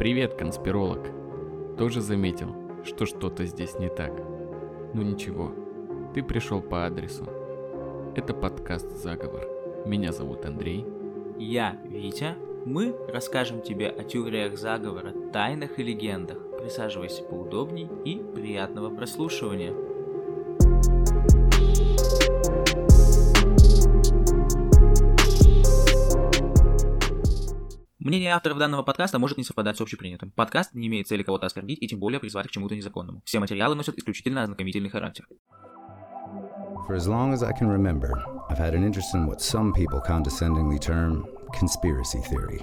Привет, конспиролог. Тоже заметил, что что-то здесь не так. Ну ничего, ты пришел по адресу. Это подкаст «Заговор». Меня зовут Андрей. Я Витя. Мы расскажем тебе о теориях заговора, тайнах и легендах. Присаживайся поудобней и приятного прослушивания. Мнение авторов данного подкаста может не совпадать с общепринятым. Подкаст не имеет цели кого-то оскорбить и тем более призвать к чему-то незаконному. Все материалы носят исключительно ознакомительный характер. For as long as I can remember, I've had an interest in what some people condescendingly term conspiracy theory.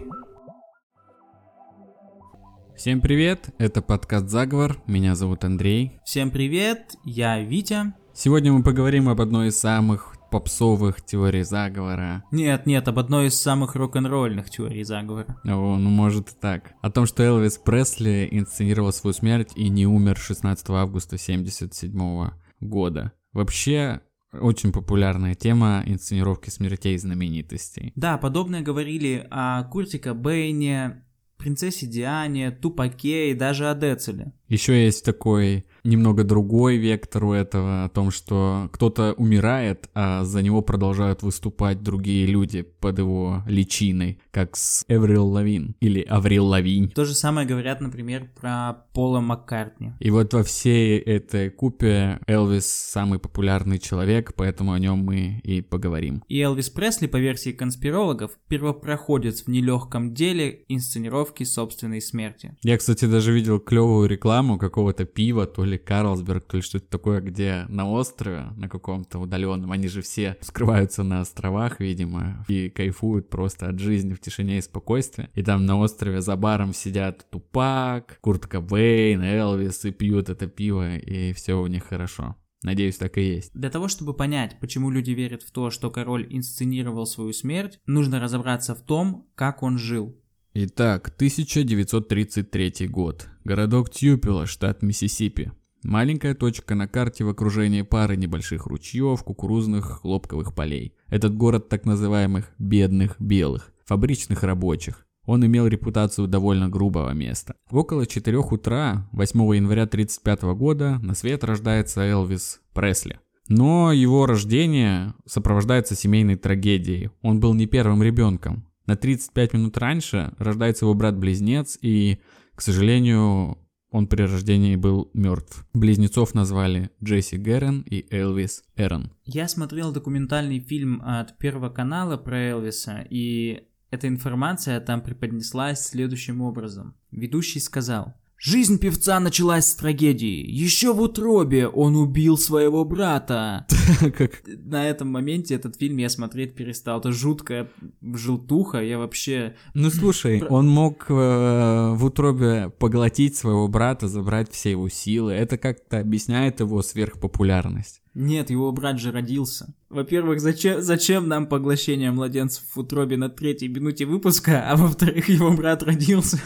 Всем привет, это подкаст «Заговор», меня зовут Андрей. Всем привет, я Витя. Сегодня мы поговорим об одной из самых попсовых теорий заговора. Нет, нет, об одной из самых рок-н-ролльных теорий заговора. О, ну может и так. О том, что Элвис Пресли инсценировал свою смерть и не умер 16 августа 77 года. Вообще, очень популярная тема инсценировки смертей знаменитостей. Да, подобное говорили о Курте Кобейне, принцессе Диане, Тупаке и даже о Децеле. Еще есть такой немного другой вектор у этого, о том, что кто-то умирает, а за него продолжают выступать другие люди под его личиной, как с Эврил Лавин или Аврил Лавинь. То же самое говорят, например, про Пола Маккартни. И вот во всей этой купе Элвис самый популярный человек, поэтому о нем мы и поговорим. И Элвис Пресли, по версии конспирологов, первопроходец в нелегком деле инсценировки собственной смерти. Я, кстати, даже видел клевую рекламу какого-то пива, то ли Карлсберг, то ли что-то такое, где на острове, на каком-то удаленном, они же все скрываются на островах, видимо, и кайфуют просто от жизни в тишине и спокойствии. И там на острове за баром сидят Тупак, Курт Кобейн, Элвис и пьют это пиво, и все у них хорошо. Надеюсь, так и есть. Для того, чтобы понять, почему люди верят в то, что король инсценировал свою смерть, нужно разобраться в том, как он жил. Итак, 1933 год. Городок Тьюпило, штат Миссисипи. Маленькая точка на карте в окружении пары небольших ручьев, кукурузных, хлопковых полей. Этот город так называемых «бедных белых», фабричных рабочих. Он имел репутацию довольно грубого места. В около 4 утра 8 января 1935 года на свет рождается Элвис Пресли. Но его рождение сопровождается семейной трагедией. Он был не первым ребенком. На 35 минут раньше рождается его брат-близнец, и, к сожалению, он при рождении был мертв. Близнецов назвали Джесси Геррен и Элвис Эрон. Я смотрел документальный фильм от Первого канала про Элвиса, и эта информация там преподнеслась следующим образом. Ведущий сказал, Жизнь певца началась с трагедии. Еще в утробе он убил своего брата. Как? На этом моменте этот фильм я смотреть перестал. Это жуткая желтуха. Я вообще... Ну слушай, он мог э, в утробе поглотить своего брата, забрать все его силы. Это как-то объясняет его сверхпопулярность. Нет, его брат же родился. Во-первых, зачем, зачем нам поглощение младенцев в утробе на третьей минуте выпуска, а во-вторых, его брат родился.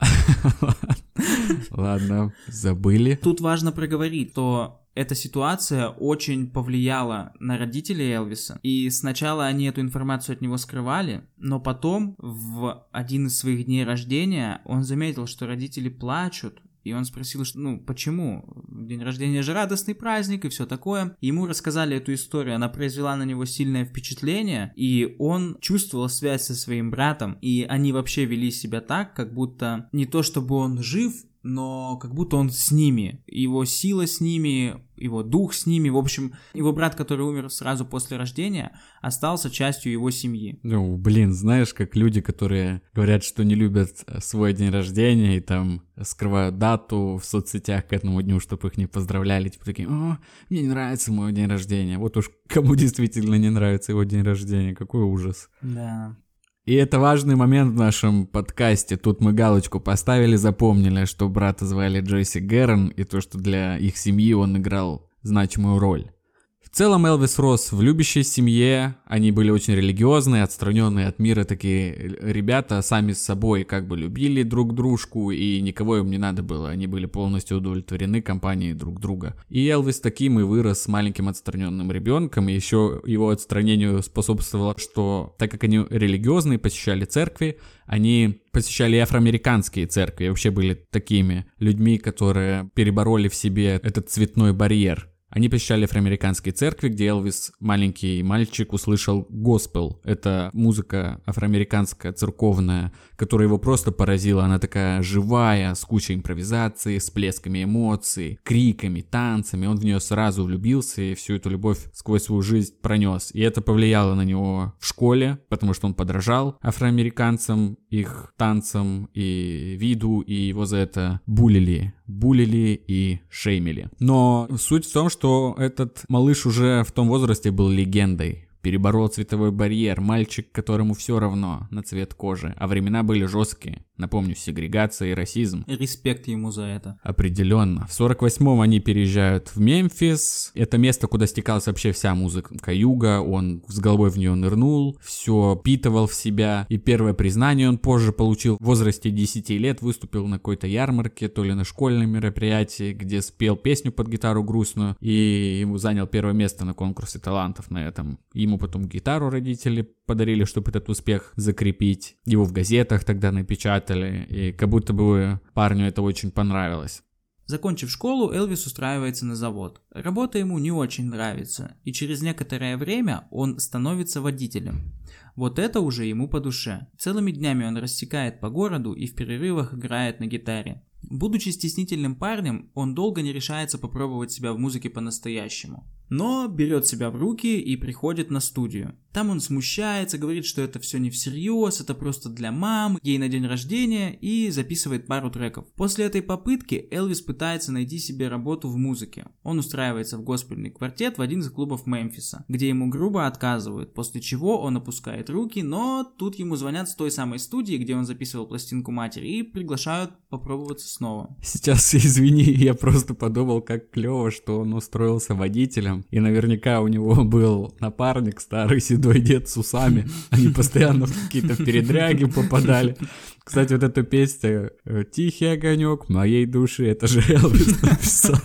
Ладно, забыли. Тут важно проговорить, что эта ситуация очень повлияла на родителей Элвиса. И сначала они эту информацию от него скрывали, но потом в один из своих дней рождения он заметил, что родители плачут, и он спросил, что, ну, почему? День рождения же радостный праздник и все такое. Ему рассказали эту историю, она произвела на него сильное впечатление, и он чувствовал связь со своим братом, и они вообще вели себя так, как будто не то чтобы он жив, но как будто он с ними, его сила с ними, его дух с ними, в общем, его брат, который умер сразу после рождения, остался частью его семьи. Ну, блин, знаешь, как люди, которые говорят, что не любят свой день рождения и там скрывают дату в соцсетях к этому дню, чтобы их не поздравляли, типа такие, о, мне не нравится мой день рождения. Вот уж кому действительно не нравится его день рождения, какой ужас. Да. И это важный момент в нашем подкасте. Тут мы галочку поставили, запомнили, что брата звали Джесси Геррон, и то, что для их семьи он играл значимую роль. В целом Элвис рос в любящей семье, они были очень религиозные, отстраненные от мира. Такие ребята, сами с собой как бы любили друг дружку, и никого им не надо было, они были полностью удовлетворены компанией друг друга. И Элвис таким и вырос с маленьким отстраненным ребенком, и еще его отстранению способствовало, что так как они религиозные, посещали церкви, они посещали афроамериканские церкви, вообще были такими людьми, которые перебороли в себе этот цветной барьер. Они посещали афроамериканские церкви, где Элвис, маленький мальчик, услышал госпел. Это музыка афроамериканская, церковная, которая его просто поразила. Она такая живая, с кучей импровизации, с плесками эмоций, криками, танцами. Он в нее сразу влюбился и всю эту любовь сквозь свою жизнь пронес. И это повлияло на него в школе, потому что он подражал афроамериканцам, их танцам и виду, и его за это булили булили и шеймили. Но суть в том, что этот малыш уже в том возрасте был легендой переборол цветовой барьер, мальчик, которому все равно на цвет кожи, а времена были жесткие. Напомню, сегрегация и расизм. Респект ему за это. Определенно. В 48-м они переезжают в Мемфис. Это место, куда стекалась вообще вся музыка юга. Он с головой в нее нырнул, все впитывал в себя. И первое признание он позже получил. В возрасте 10 лет выступил на какой-то ярмарке, то ли на школьном мероприятии, где спел песню под гитару грустную. И ему занял первое место на конкурсе талантов на этом. Ему потом гитару родители подарили, чтобы этот успех закрепить. Его в газетах тогда напечатали, и как будто бы парню это очень понравилось. Закончив школу, Элвис устраивается на завод. Работа ему не очень нравится, и через некоторое время он становится водителем. Вот это уже ему по душе. Целыми днями он рассекает по городу и в перерывах играет на гитаре. Будучи стеснительным парнем, он долго не решается попробовать себя в музыке по-настоящему. Но берет себя в руки и приходит на студию. Там он смущается, говорит, что это все не всерьез, это просто для мам, ей на день рождения и записывает пару треков. После этой попытки Элвис пытается найти себе работу в музыке. Он устраивается в госпельный квартет в один из клубов Мемфиса, где ему грубо отказывают, после чего он опускает руки, но тут ему звонят с той самой студии, где он записывал пластинку матери и приглашают попробоваться снова. Сейчас, извини, я просто подумал, как клево, что он устроился водителем, и наверняка у него был напарник старый седой седой дед с усами. Они постоянно в какие-то передряги попадали. Кстати, вот эту песню э, «Тихий огонек моей души», это же Элвис написал.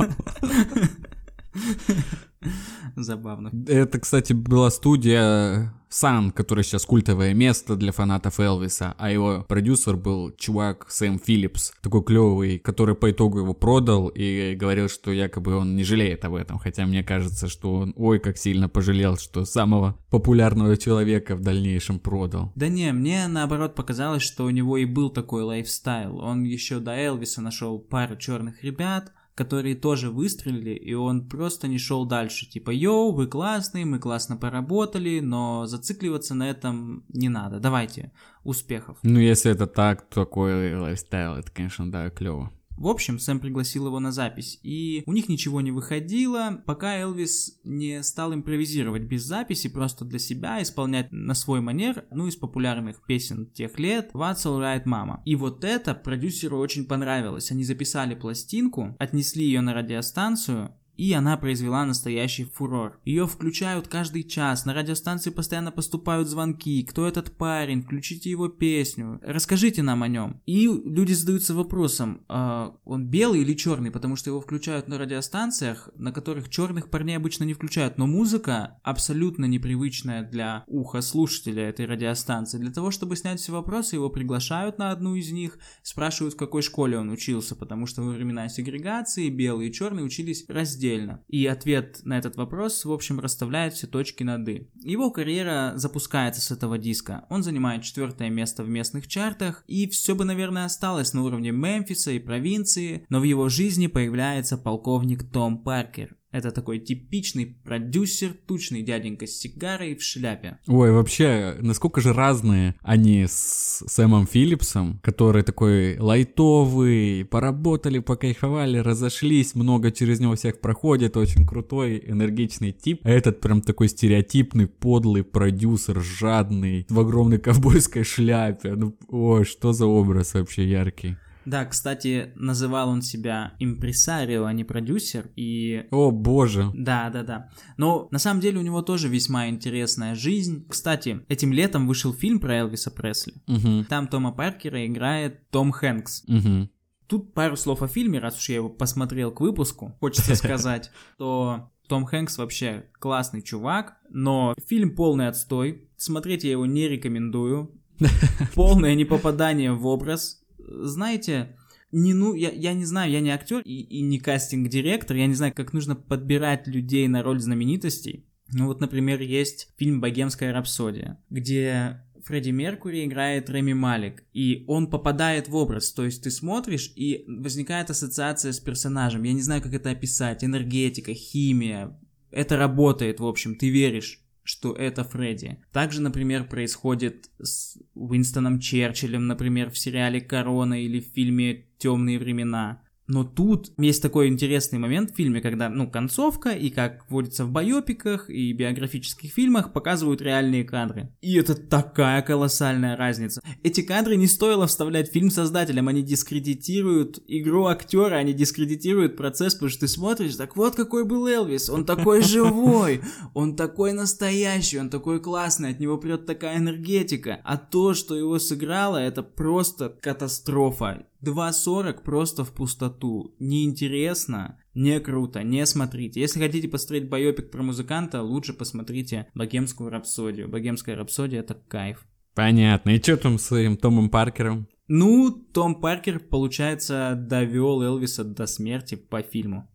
Забавно. Это, кстати, была студия Сан, который сейчас культовое место для фанатов Элвиса, а его продюсер был чувак Сэм Филлипс, такой клевый, который по итогу его продал и говорил, что якобы он не жалеет об этом, хотя мне кажется, что он ой как сильно пожалел, что самого популярного человека в дальнейшем продал. Да не, мне наоборот показалось, что у него и был такой lifestyle. Он еще до Элвиса нашел пару черных ребят, которые тоже выстрелили, и он просто не шел дальше. Типа, yo, вы классные, мы классно поработали, но зацикливаться на этом не надо. Давайте, успехов. Ну, если это так, такой lifestyle, это, конечно, да, клево. В общем, Сэм пригласил его на запись, и у них ничего не выходило, пока Элвис не стал импровизировать без записи, просто для себя, исполнять на свой манер, ну, из популярных песен тех лет «That's All Right Mama». И вот это продюсеру очень понравилось. Они записали пластинку, отнесли ее на радиостанцию, и она произвела настоящий фурор. Ее включают каждый час, на радиостанции постоянно поступают звонки, кто этот парень, включите его песню, расскажите нам о нем. И люди задаются вопросом, э, он белый или черный, потому что его включают на радиостанциях, на которых черных парней обычно не включают, но музыка абсолютно непривычная для уха слушателя этой радиостанции. Для того, чтобы снять все вопросы, его приглашают на одну из них, спрашивают, в какой школе он учился, потому что во времена сегрегации белые и черные учились раздельно отдельно. И ответ на этот вопрос, в общем, расставляет все точки над «и». Его карьера запускается с этого диска. Он занимает четвертое место в местных чартах, и все бы, наверное, осталось на уровне Мемфиса и провинции, но в его жизни появляется полковник Том Паркер, это такой типичный продюсер, тучный дяденька с сигарой в шляпе. Ой, вообще, насколько же разные они с Сэмом Филлипсом, который такой лайтовый, поработали, покайфовали, разошлись, много через него всех проходит, очень крутой, энергичный тип. А этот прям такой стереотипный, подлый продюсер, жадный, в огромной ковбойской шляпе. Ну, ой, что за образ вообще яркий. Да, кстати, называл он себя импресарио, а не продюсер, и... О, боже. Да, да, да. Но на самом деле у него тоже весьма интересная жизнь. Кстати, этим летом вышел фильм про Элвиса Пресли. Угу. Там Тома Паркера играет Том Хэнкс. Угу. Тут пару слов о фильме, раз уж я его посмотрел к выпуску, хочется сказать, то том Хэнкс вообще классный чувак, но фильм полный отстой. Смотреть я его не рекомендую. Полное непопадание в образ. Знаете, не ну, я, я не знаю, я не актер и, и не кастинг-директор, я не знаю, как нужно подбирать людей на роль знаменитостей. Ну вот, например, есть фильм «Богемская рапсодия», где Фредди Меркури играет Реми Малик, и он попадает в образ, то есть ты смотришь, и возникает ассоциация с персонажем. Я не знаю, как это описать. Энергетика, химия. Это работает, в общем, ты веришь что это Фредди. Также, например, происходит с Уинстоном Черчиллем, например, в сериале «Корона» или в фильме «Темные времена». Но тут есть такой интересный момент в фильме, когда, ну, концовка, и как водится в байопиках и биографических фильмах, показывают реальные кадры. И это такая колоссальная разница. Эти кадры не стоило вставлять в фильм создателям, они дискредитируют игру актера, они дискредитируют процесс, потому что ты смотришь, так вот какой был Элвис, он такой живой, он такой настоящий, он такой классный, от него прет такая энергетика. А то, что его сыграло, это просто катастрофа. 2.40 просто в пустоту. Неинтересно, не круто, не смотрите. Если хотите посмотреть байопик про музыканта, лучше посмотрите Богемскую рапсодию. Богемская рапсодия это кайф. Понятно. И что там с своим Томом Паркером? Ну, Том Паркер, получается, довел Элвиса до смерти по фильму.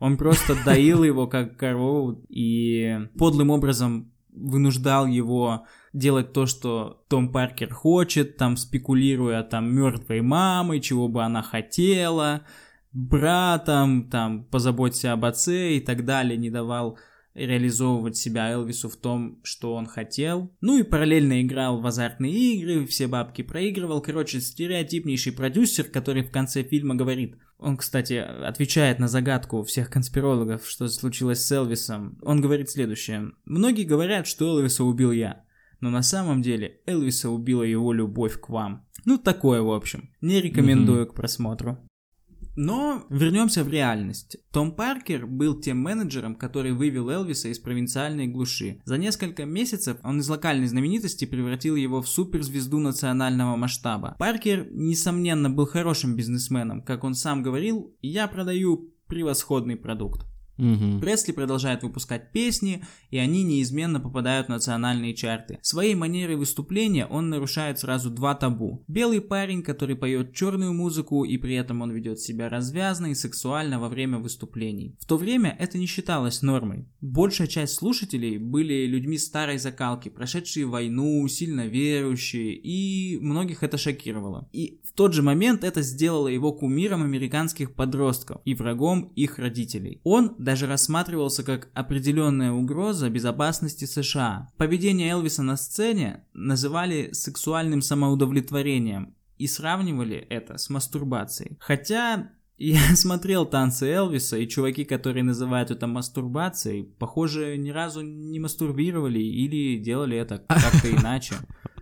Он просто доил его как корову и подлым образом вынуждал его делать то, что Том Паркер хочет, там спекулируя там мертвой мамой, чего бы она хотела, братом, там позаботься об отце и так далее, не давал реализовывать себя Элвису в том, что он хотел. Ну и параллельно играл в азартные игры, все бабки проигрывал. Короче, стереотипнейший продюсер, который в конце фильма говорит, он, кстати, отвечает на загадку всех конспирологов, что случилось с Элвисом. Он говорит следующее. Многие говорят, что Элвиса убил я но на самом деле Элвиса убила его любовь к вам. Ну, такое, в общем. Не рекомендую mm-hmm. к просмотру. Но вернемся в реальность. Том Паркер был тем менеджером, который вывел Элвиса из провинциальной глуши. За несколько месяцев он из локальной знаменитости превратил его в суперзвезду национального масштаба. Паркер, несомненно, был хорошим бизнесменом. Как он сам говорил, я продаю превосходный продукт. Угу. Пресли продолжает выпускать песни, и они неизменно попадают в национальные чарты. Своей манерой выступления он нарушает сразу два табу. Белый парень, который поет черную музыку, и при этом он ведет себя развязно и сексуально во время выступлений. В то время это не считалось нормой. Большая часть слушателей были людьми старой закалки, прошедшие войну, сильно верующие, и многих это шокировало. И в тот же момент это сделало его кумиром американских подростков и врагом их родителей. Он даже рассматривался как определенная угроза безопасности США. Поведение Элвиса на сцене называли сексуальным самоудовлетворением и сравнивали это с мастурбацией. Хотя я смотрел танцы Элвиса, и чуваки, которые называют это мастурбацией, похоже, ни разу не мастурбировали или делали это как-то иначе.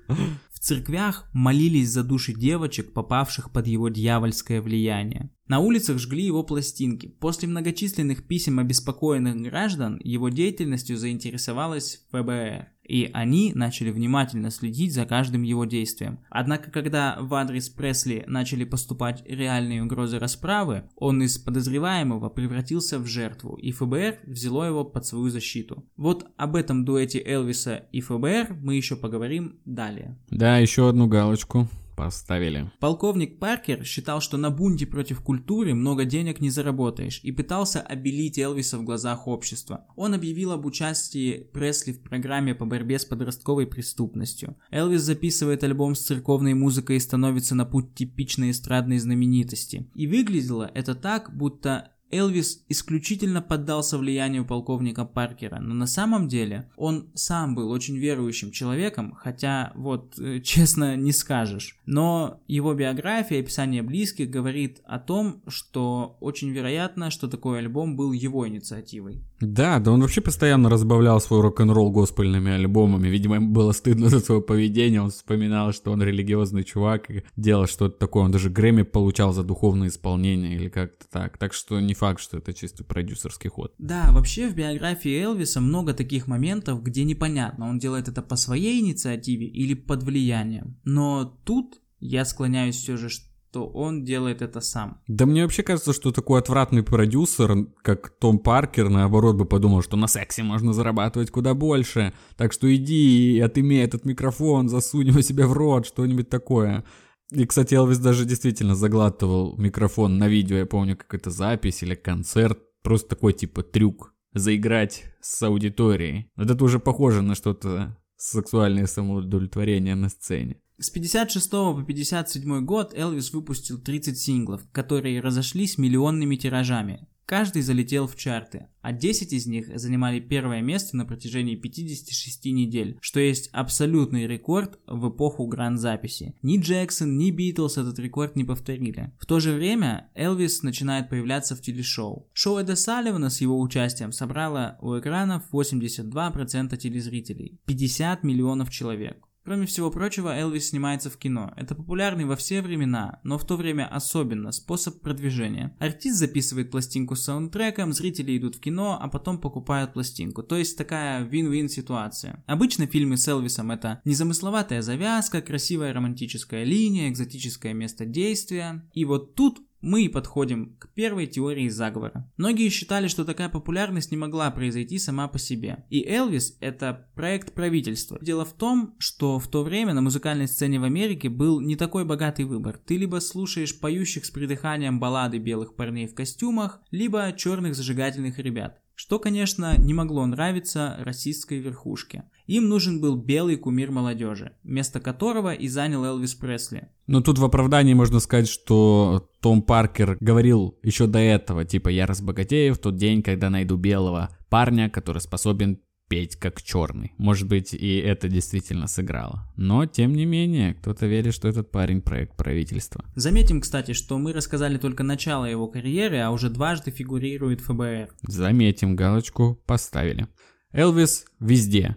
В церквях молились за души девочек, попавших под его дьявольское влияние. На улицах жгли его пластинки. После многочисленных писем обеспокоенных граждан его деятельностью заинтересовалась ФБР и они начали внимательно следить за каждым его действием. Однако, когда в адрес Пресли начали поступать реальные угрозы расправы, он из подозреваемого превратился в жертву, и ФБР взяло его под свою защиту. Вот об этом дуэте Элвиса и ФБР мы еще поговорим далее. Да, еще одну галочку поставили. Полковник Паркер считал, что на бунте против культуры много денег не заработаешь и пытался обелить Элвиса в глазах общества. Он объявил об участии Пресли в программе по борьбе с подростковой преступностью. Элвис записывает альбом с церковной музыкой и становится на путь типичной эстрадной знаменитости. И выглядело это так, будто Элвис исключительно поддался влиянию полковника Паркера, но на самом деле он сам был очень верующим человеком, хотя вот э, честно не скажешь. Но его биография, описание близких говорит о том, что очень вероятно, что такой альбом был его инициативой. Да, да он вообще постоянно разбавлял свой рок-н-ролл госпельными альбомами. Видимо, ему было стыдно за свое поведение. Он вспоминал, что он религиозный чувак и делал что-то такое. Он даже Грэмми получал за духовное исполнение или как-то так. Так что не факт, что это чисто продюсерский ход. Да, вообще в биографии Элвиса много таких моментов, где непонятно, он делает это по своей инициативе или под влиянием. Но тут я склоняюсь все же, что то он делает это сам. Да мне вообще кажется, что такой отвратный продюсер, как Том Паркер, наоборот бы подумал, что на сексе можно зарабатывать куда больше. Так что иди и отымей этот микрофон, засунь его себе в рот, что-нибудь такое. И, кстати, Элвис даже действительно заглатывал микрофон на видео, я помню, как это запись или концерт. Просто такой типа трюк. Заиграть с аудиторией. Это уже похоже на что-то сексуальное самоудовлетворение на сцене. С 56 по 57 год Элвис выпустил 30 синглов, которые разошлись миллионными тиражами. Каждый залетел в чарты, а 10 из них занимали первое место на протяжении 56 недель, что есть абсолютный рекорд в эпоху гранд-записи. Ни Джексон, ни Битлз этот рекорд не повторили. В то же время Элвис начинает появляться в телешоу. Шоу Эда Салливана с его участием собрало у экранов 82% телезрителей, 50 миллионов человек. Кроме всего прочего, Элвис снимается в кино. Это популярный во все времена, но в то время особенно способ продвижения. Артист записывает пластинку с саундтреком, зрители идут в кино, а потом покупают пластинку. То есть такая вин-вин ситуация. Обычно фильмы с Элвисом это незамысловатая завязка, красивая романтическая линия, экзотическое место действия. И вот тут мы и подходим к первой теории заговора. Многие считали, что такая популярность не могла произойти сама по себе. И Элвис — это проект правительства. Дело в том, что в то время на музыкальной сцене в Америке был не такой богатый выбор. Ты либо слушаешь поющих с придыханием баллады белых парней в костюмах, либо черных зажигательных ребят. Что, конечно, не могло нравиться расистской верхушке. Им нужен был белый кумир молодежи, место которого и занял Элвис Пресли. Но тут в оправдании можно сказать, что Том Паркер говорил еще до этого, типа я разбогатею в тот день, когда найду белого парня, который способен петь как черный. Может быть, и это действительно сыграло. Но, тем не менее, кто-то верит, что этот парень проект правительства. Заметим, кстати, что мы рассказали только начало его карьеры, а уже дважды фигурирует ФБР. Заметим, галочку поставили. Элвис везде.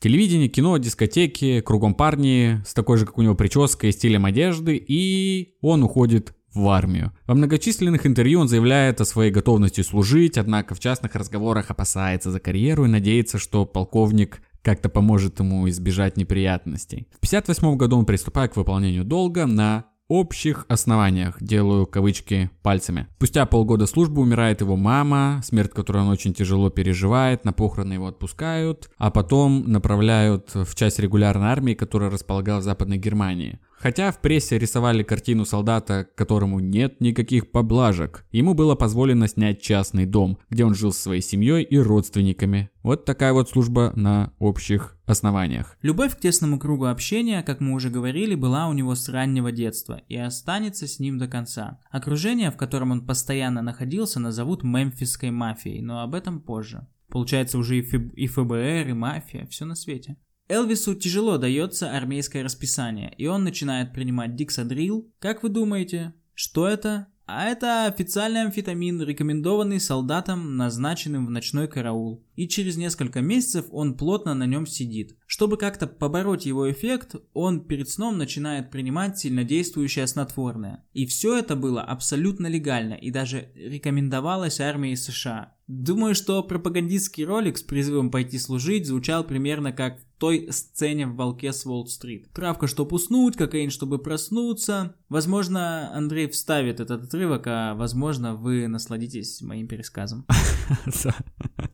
Телевидение, кино, дискотеки, кругом парни с такой же, как у него, прической и стилем одежды, и он уходит в армию. Во многочисленных интервью он заявляет о своей готовности служить, однако в частных разговорах опасается за карьеру и надеется, что полковник как-то поможет ему избежать неприятностей. В 1958 году он приступает к выполнению долга на общих основаниях, делаю кавычки пальцами. Спустя полгода службы умирает его мама, смерть которую он очень тяжело переживает, на похороны его отпускают, а потом направляют в часть регулярной армии, которая располагалась в Западной Германии. Хотя в прессе рисовали картину солдата, которому нет никаких поблажек, ему было позволено снять частный дом, где он жил со своей семьей и родственниками. Вот такая вот служба на общих основаниях. Любовь к тесному кругу общения, как мы уже говорили, была у него с раннего детства и останется с ним до конца. Окружение, в котором он постоянно находился, назовут мемфисской мафией, но об этом позже. Получается уже и, ФБР, и мафия, все на свете. Элвису тяжело дается армейское расписание, и он начинает принимать диксадрил. Как вы думаете, что это? А это официальный амфетамин, рекомендованный солдатам, назначенным в ночной караул. И через несколько месяцев он плотно на нем сидит. Чтобы как-то побороть его эффект, он перед сном начинает принимать сильнодействующее снотворное. И все это было абсолютно легально и даже рекомендовалось армией США. Думаю, что пропагандистский ролик с призывом пойти служить звучал примерно как в той сцене в «Волке с Уолл-стрит». Травка, чтобы уснуть, кокаин, чтобы проснуться. Возможно, Андрей вставит этот отрывок, а возможно, вы насладитесь моим пересказом.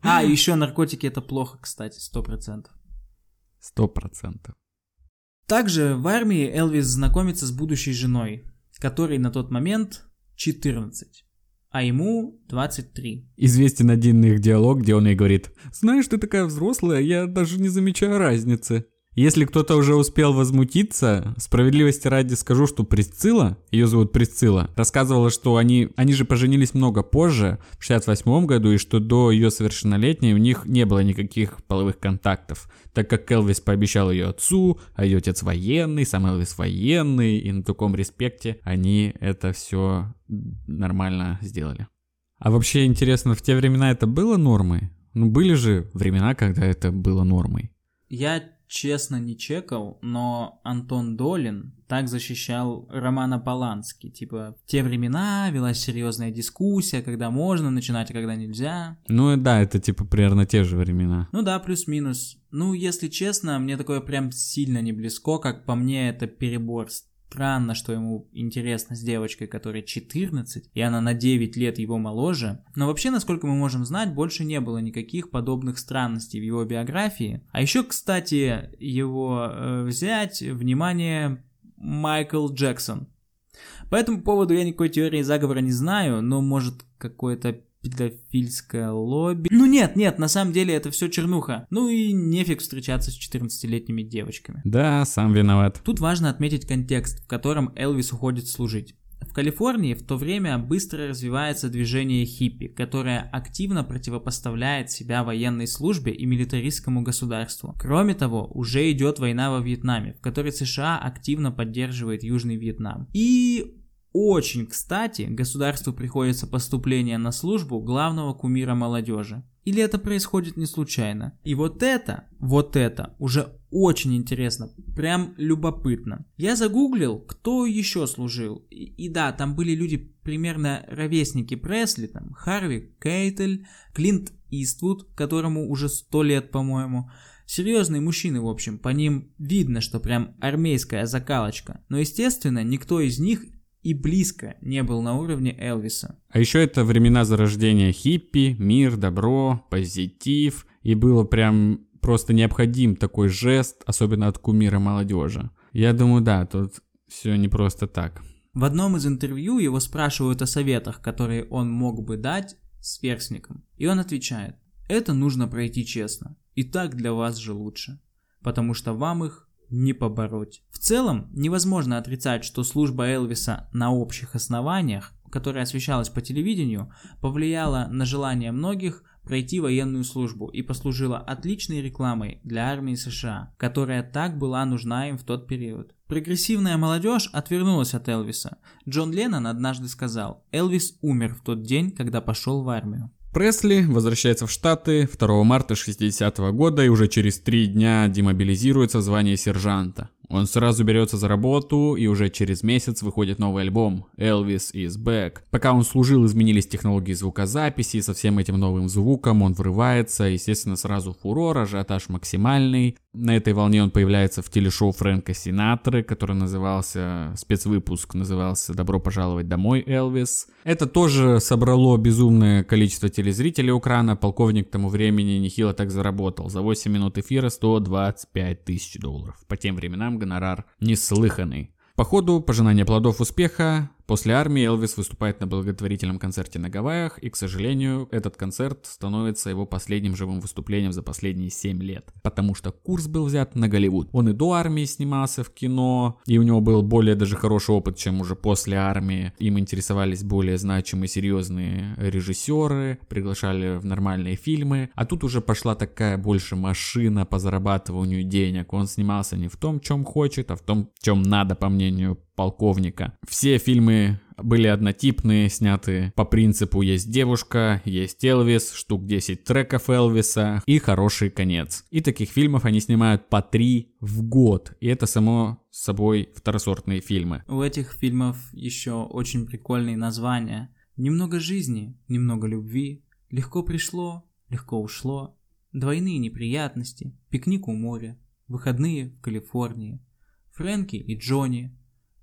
А, еще наркотики это плохо, кстати, сто процентов. Сто процентов. Также в армии Элвис знакомится с будущей женой, которой на тот момент 14 а ему 23. Известен один их диалог, где он ей говорит, «Знаешь, ты такая взрослая, я даже не замечаю разницы». Если кто-то уже успел возмутиться, справедливости ради скажу, что Присцилла, ее зовут Присцилла, рассказывала, что они, они же поженились много позже, в 68 году, и что до ее совершеннолетия у них не было никаких половых контактов, так как Элвис пообещал ее отцу, а ее отец военный, сам Элвис военный, и на таком респекте они это все нормально сделали. А вообще интересно, в те времена это было нормой? Ну, были же времена, когда это было нормой. Я честно не чекал, но Антон Долин так защищал Романа Полански. Типа, в те времена велась серьезная дискуссия, когда можно начинать, а когда нельзя. Ну да, это типа примерно те же времена. Ну да, плюс-минус. Ну, если честно, мне такое прям сильно не близко, как по мне, это перебор Странно, что ему интересно с девочкой, которой 14, и она на 9 лет его моложе. Но вообще, насколько мы можем знать, больше не было никаких подобных странностей в его биографии. А еще, кстати, его э, взять, внимание, Майкл Джексон. По этому поводу я никакой теории заговора не знаю, но может какой-то педофильское лобби. Ну нет, нет, на самом деле это все чернуха. Ну и нефиг встречаться с 14-летними девочками. Да, сам виноват. Тут важно отметить контекст, в котором Элвис уходит служить. В Калифорнии в то время быстро развивается движение хиппи, которое активно противопоставляет себя военной службе и милитаристскому государству. Кроме того, уже идет война во Вьетнаме, в которой США активно поддерживает Южный Вьетнам. И очень кстати государству приходится поступление на службу главного кумира молодежи. Или это происходит не случайно? И вот это, вот это уже очень интересно, прям любопытно. Я загуглил, кто еще служил. И, и да, там были люди примерно ровесники Пресли, там Харви Кейтель, Клинт Иствуд, которому уже сто лет, по-моему. Серьезные мужчины, в общем, по ним видно, что прям армейская закалочка. Но, естественно, никто из них и близко не был на уровне Элвиса. А еще это времена зарождения хиппи, мир, добро, позитив, и было прям просто необходим такой жест, особенно от кумира молодежи. Я думаю, да, тут все не просто так. В одном из интервью его спрашивают о советах, которые он мог бы дать сверстникам. И он отвечает, это нужно пройти честно. И так для вас же лучше. Потому что вам их не побороть. В целом, невозможно отрицать, что служба Элвиса на общих основаниях, которая освещалась по телевидению, повлияла на желание многих пройти военную службу и послужила отличной рекламой для армии США, которая так была нужна им в тот период. Прогрессивная молодежь отвернулась от Элвиса. Джон Леннон однажды сказал, Элвис умер в тот день, когда пошел в армию. Пресли возвращается в Штаты 2 марта 60 -го года и уже через три дня демобилизируется звание сержанта. Он сразу берется за работу, и уже через месяц выходит новый альбом «Elvis is Back». Пока он служил, изменились технологии звукозаписи, со всем этим новым звуком он врывается, естественно, сразу фурор, ажиотаж максимальный. На этой волне он появляется в телешоу Фрэнка Синатры, который назывался, спецвыпуск назывался «Добро пожаловать домой, Элвис». Это тоже собрало безумное количество телезрителей у крана, полковник к тому времени нехило так заработал. За 8 минут эфира 125 тысяч долларов. По тем временам гонорар неслыханный. По ходу пожинания плодов успеха После армии Элвис выступает на благотворительном концерте на Гавайях, и, к сожалению, этот концерт становится его последним живым выступлением за последние 7 лет, потому что курс был взят на Голливуд. Он и до армии снимался в кино, и у него был более даже хороший опыт, чем уже после армии. Им интересовались более значимые, серьезные режиссеры, приглашали в нормальные фильмы, а тут уже пошла такая больше машина по зарабатыванию денег. Он снимался не в том, чем хочет, а в том, чем надо, по мнению полковника. Все фильмы были однотипные, сняты по принципу есть девушка, есть Элвис, штук 10 треков Элвиса и хороший конец. И таких фильмов они снимают по три в год. И это само собой второсортные фильмы. У этих фильмов еще очень прикольные названия. Немного жизни, немного любви, легко пришло, легко ушло, двойные неприятности, пикник у моря, выходные в Калифорнии, Фрэнки и Джонни,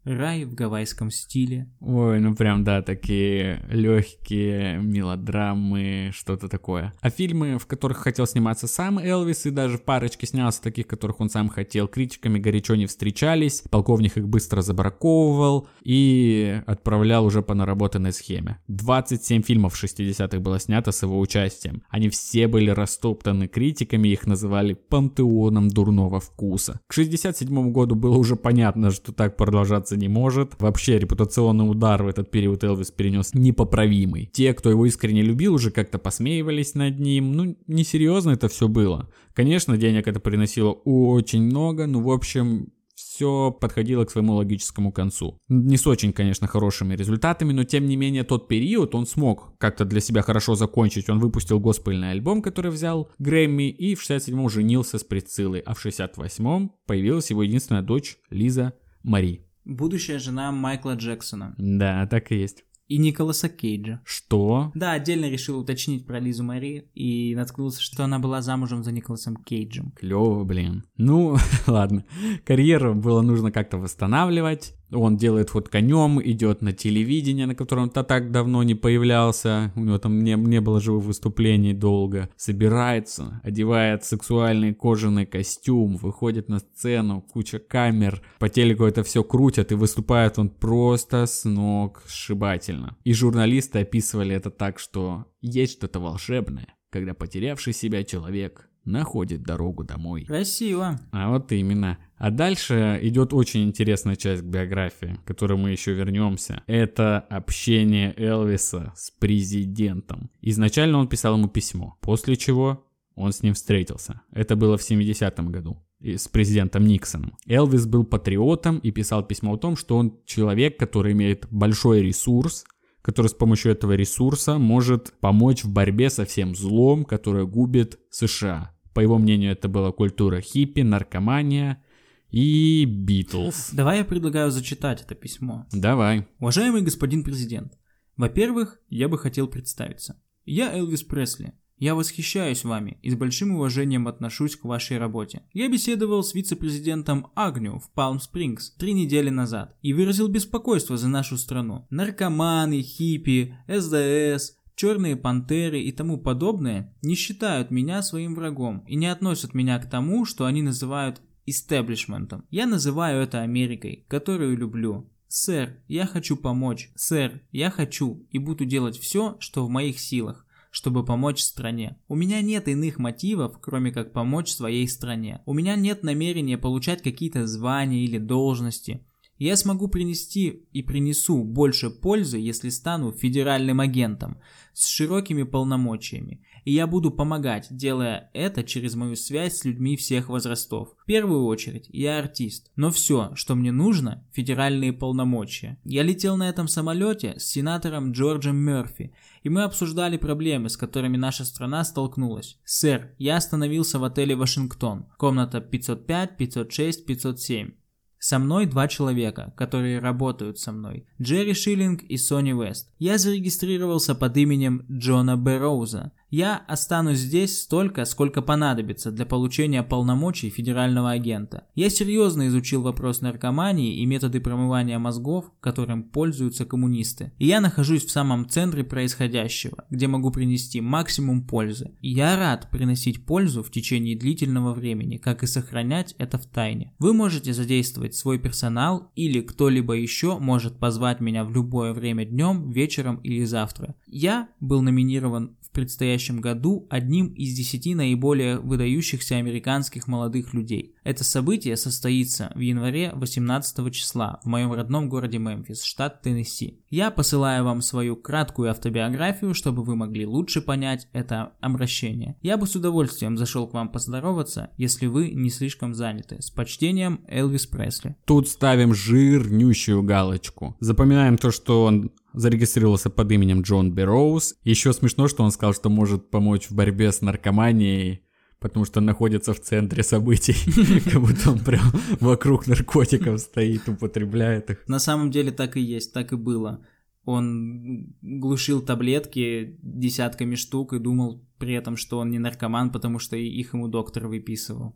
Рай в гавайском стиле. Ой, ну прям да, такие легкие мелодрамы, что-то такое. А фильмы, в которых хотел сниматься сам Элвис, и даже в парочке снялся таких, которых он сам хотел, критиками горячо не встречались, полковник их быстро забраковывал и отправлял уже по наработанной схеме. 27 фильмов в 60-х было снято с его участием. Они все были растоптаны критиками, их называли пантеоном дурного вкуса. К 67 году было уже понятно, что так продолжаться продолжаться не может. Вообще репутационный удар в этот период Элвис перенес непоправимый. Те, кто его искренне любил, уже как-то посмеивались над ним. Ну, несерьезно это все было. Конечно, денег это приносило очень много, но в общем все подходило к своему логическому концу. Не с очень, конечно, хорошими результатами, но тем не менее тот период он смог как-то для себя хорошо закончить. Он выпустил госпельный альбом, который взял Грэмми, и в 67-м женился с Прицилой, а в 68-м появилась его единственная дочь Лиза Мари. Будущая жена Майкла Джексона. Да, так и есть. И Николаса Кейджа. Что? Да, отдельно решил уточнить про Лизу Мари и наткнулся, что она была замужем за Николасом Кейджем. Клево, блин. Ну, ладно. Карьеру было нужно как-то восстанавливать. Он делает вот конем, идет на телевидение, на котором-то так давно не появлялся. У него там не, не было живых выступлений долго. Собирается, одевает сексуальный кожаный костюм, выходит на сцену, куча камер. По телеку это все крутят, и выступает он просто с ног сшибательно. И журналисты описывали это так, что есть что-то волшебное, когда потерявший себя человек находит дорогу домой. Красиво. А вот именно. А дальше идет очень интересная часть биографии, к которой мы еще вернемся. Это общение Элвиса с президентом. Изначально он писал ему письмо, после чего он с ним встретился. Это было в 70-м году с президентом Никсоном. Элвис был патриотом и писал письмо о том, что он человек, который имеет большой ресурс, который с помощью этого ресурса может помочь в борьбе со всем злом, которое губит США. По его мнению, это была культура хиппи, наркомания и Битлз. Давай я предлагаю зачитать это письмо. Давай. Уважаемый господин президент, во-первых, я бы хотел представиться. Я Элвис Пресли, я восхищаюсь вами и с большим уважением отношусь к вашей работе. Я беседовал с вице-президентом Агню в Палм-Спрингс три недели назад и выразил беспокойство за нашу страну. Наркоманы, хиппи, СДС, черные пантеры и тому подобное не считают меня своим врагом и не относят меня к тому, что они называют истеблишментом. Я называю это Америкой, которую люблю. Сэр, я хочу помочь. Сэр, я хочу и буду делать все, что в моих силах чтобы помочь стране. У меня нет иных мотивов, кроме как помочь своей стране. У меня нет намерения получать какие-то звания или должности. Я смогу принести и принесу больше пользы, если стану федеральным агентом с широкими полномочиями. И я буду помогать, делая это через мою связь с людьми всех возрастов. В первую очередь, я артист. Но все, что мне нужно, федеральные полномочия. Я летел на этом самолете с сенатором Джорджем Мерфи, и мы обсуждали проблемы, с которыми наша страна столкнулась. Сэр, я остановился в отеле Вашингтон. Комната 505, 506, 507. Со мной два человека, которые работают со мной. Джерри Шиллинг и Сони Вест. Я зарегистрировался под именем Джона Берроуза. Я останусь здесь столько, сколько понадобится для получения полномочий федерального агента. Я серьезно изучил вопрос наркомании и методы промывания мозгов, которым пользуются коммунисты. И я нахожусь в самом центре происходящего, где могу принести максимум пользы. И я рад приносить пользу в течение длительного времени, как и сохранять это в тайне. Вы можете задействовать свой персонал или кто-либо еще может позвать меня в любое время днем, вечером или завтра. Я был номинирован предстоящем году одним из десяти наиболее выдающихся американских молодых людей. Это событие состоится в январе 18 числа в моем родном городе Мемфис, штат Теннесси. Я посылаю вам свою краткую автобиографию, чтобы вы могли лучше понять это обращение. Я бы с удовольствием зашел к вам поздороваться, если вы не слишком заняты. С почтением, Элвис Пресли. Тут ставим жирнющую галочку. Запоминаем то, что он зарегистрировался под именем Джон Берроуз. Еще смешно, что он сказал, что может помочь в борьбе с наркоманией, потому что находится в центре событий, как будто он прям вокруг наркотиков стоит, употребляет их. На самом деле так и есть, так и было. Он глушил таблетки десятками штук и думал при этом, что он не наркоман, потому что их ему доктор выписывал.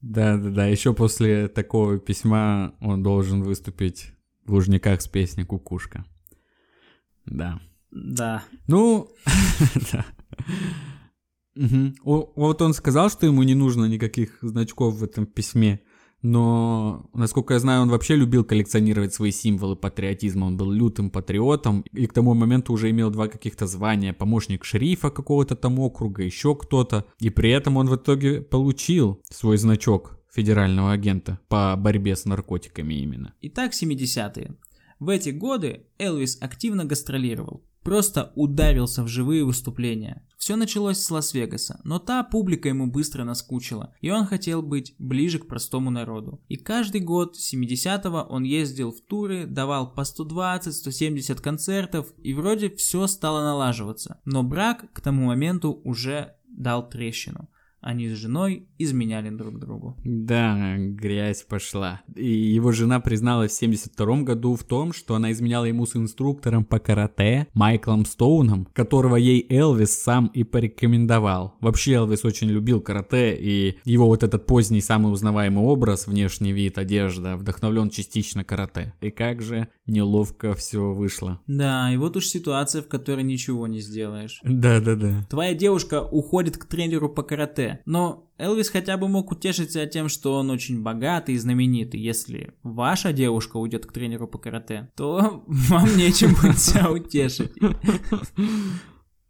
Да-да-да, еще после такого письма он должен выступить в Лужниках с песней «Кукушка». Да. Да. Ну, да. Вот он сказал, что ему не нужно никаких значков в этом письме, но, насколько я знаю, он вообще любил коллекционировать свои символы патриотизма. Он был лютым патриотом и к тому моменту уже имел два каких-то звания. Помощник шерифа какого-то там округа, еще кто-то. И при этом он в итоге получил свой значок федерального агента по борьбе с наркотиками именно. Итак, 70-е. В эти годы Элвис активно гастролировал. просто ударился в живые выступления. Все началось с Лас-Вегаса, но та публика ему быстро наскучила, и он хотел быть ближе к простому народу. И каждый год 70-го он ездил в туры, давал по 120-170 концертов, и вроде все стало налаживаться. Но брак к тому моменту уже дал трещину они с женой изменяли друг другу. Да, грязь пошла. И его жена призналась в 72 году в том, что она изменяла ему с инструктором по карате Майклом Стоуном, которого ей Элвис сам и порекомендовал. Вообще Элвис очень любил карате, и его вот этот поздний самый узнаваемый образ, внешний вид, одежда, вдохновлен частично карате. И как же неловко все вышло. Да, и вот уж ситуация, в которой ничего не сделаешь. Да-да-да. Твоя девушка уходит к тренеру по карате, но Элвис хотя бы мог утешиться тем, что он очень богатый и знаменитый. Если ваша девушка уйдет к тренеру по карате, то вам нечем будет себя утешить.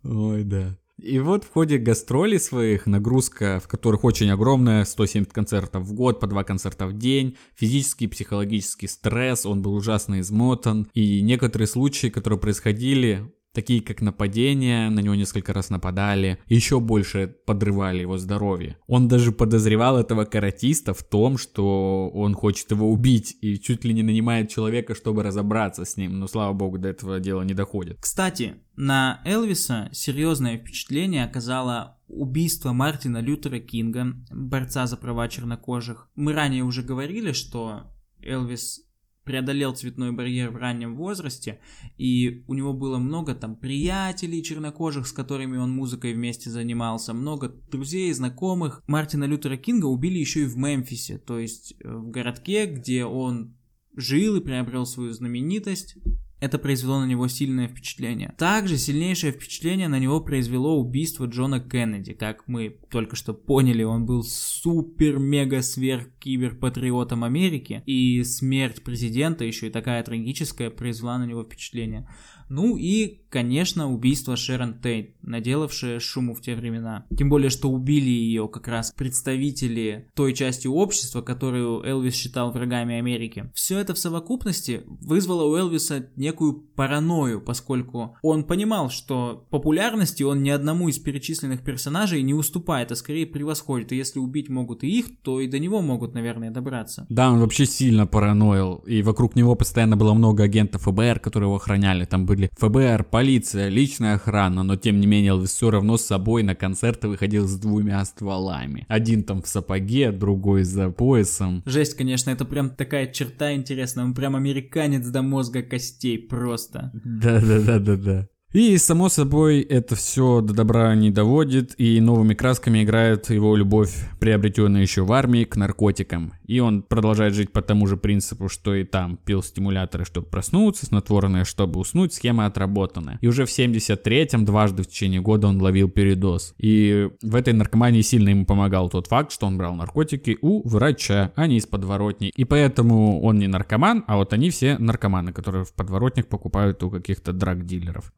Ой, да. И вот в ходе гастролей своих, нагрузка, в которых очень огромная, 170 концертов в год, по два концерта в день, физический и психологический стресс, он был ужасно измотан, и некоторые случаи, которые происходили, такие как нападения, на него несколько раз нападали, еще больше подрывали его здоровье. Он даже подозревал этого каратиста в том, что он хочет его убить и чуть ли не нанимает человека, чтобы разобраться с ним, но слава богу до этого дела не доходит. Кстати, на Элвиса серьезное впечатление оказало убийство Мартина Лютера Кинга, борца за права чернокожих. Мы ранее уже говорили, что Элвис преодолел цветной барьер в раннем возрасте, и у него было много там приятелей чернокожих, с которыми он музыкой вместе занимался, много друзей, знакомых. Мартина Лютера Кинга убили еще и в Мемфисе, то есть э, в городке, где он жил и приобрел свою знаменитость. Это произвело на него сильное впечатление. Также сильнейшее впечатление на него произвело убийство Джона Кеннеди. Как мы только что поняли, он был супер-мега-сверх-кибер-патриотом Америки. И смерть президента, еще и такая трагическая, произвела на него впечатление. Ну и, конечно, убийство Шерон Тейт, наделавшее шуму в те времена. Тем более, что убили ее как раз представители той части общества, которую Элвис считал врагами Америки. Все это в совокупности вызвало у Элвиса некую паранойю, поскольку он понимал, что популярности он ни одному из перечисленных персонажей не уступает, а скорее превосходит. И если убить могут и их, то и до него могут, наверное, добраться. Да, он вообще сильно параноил. И вокруг него постоянно было много агентов ФБР, которые его охраняли. Там были были ФБР, полиция, личная охрана, но тем не менее Элвис все равно с собой на концерты выходил с двумя стволами. Один там в сапоге, другой за поясом. Жесть, конечно, это прям такая черта интересная, он прям американец до мозга костей просто. Да-да-да-да-да. И, само собой, это все до добра не доводит, и новыми красками играет его любовь, приобретенная еще в армии, к наркотикам. И он продолжает жить по тому же принципу, что и там. Пил стимуляторы, чтобы проснуться, снотворные, чтобы уснуть, схема отработана. И уже в 73-м дважды в течение года он ловил передоз. И в этой наркомании сильно ему помогал тот факт, что он брал наркотики у врача, а не из подворотни. И поэтому он не наркоман, а вот они все наркоманы, которые в подворотнях покупают у каких-то драг-дилеров.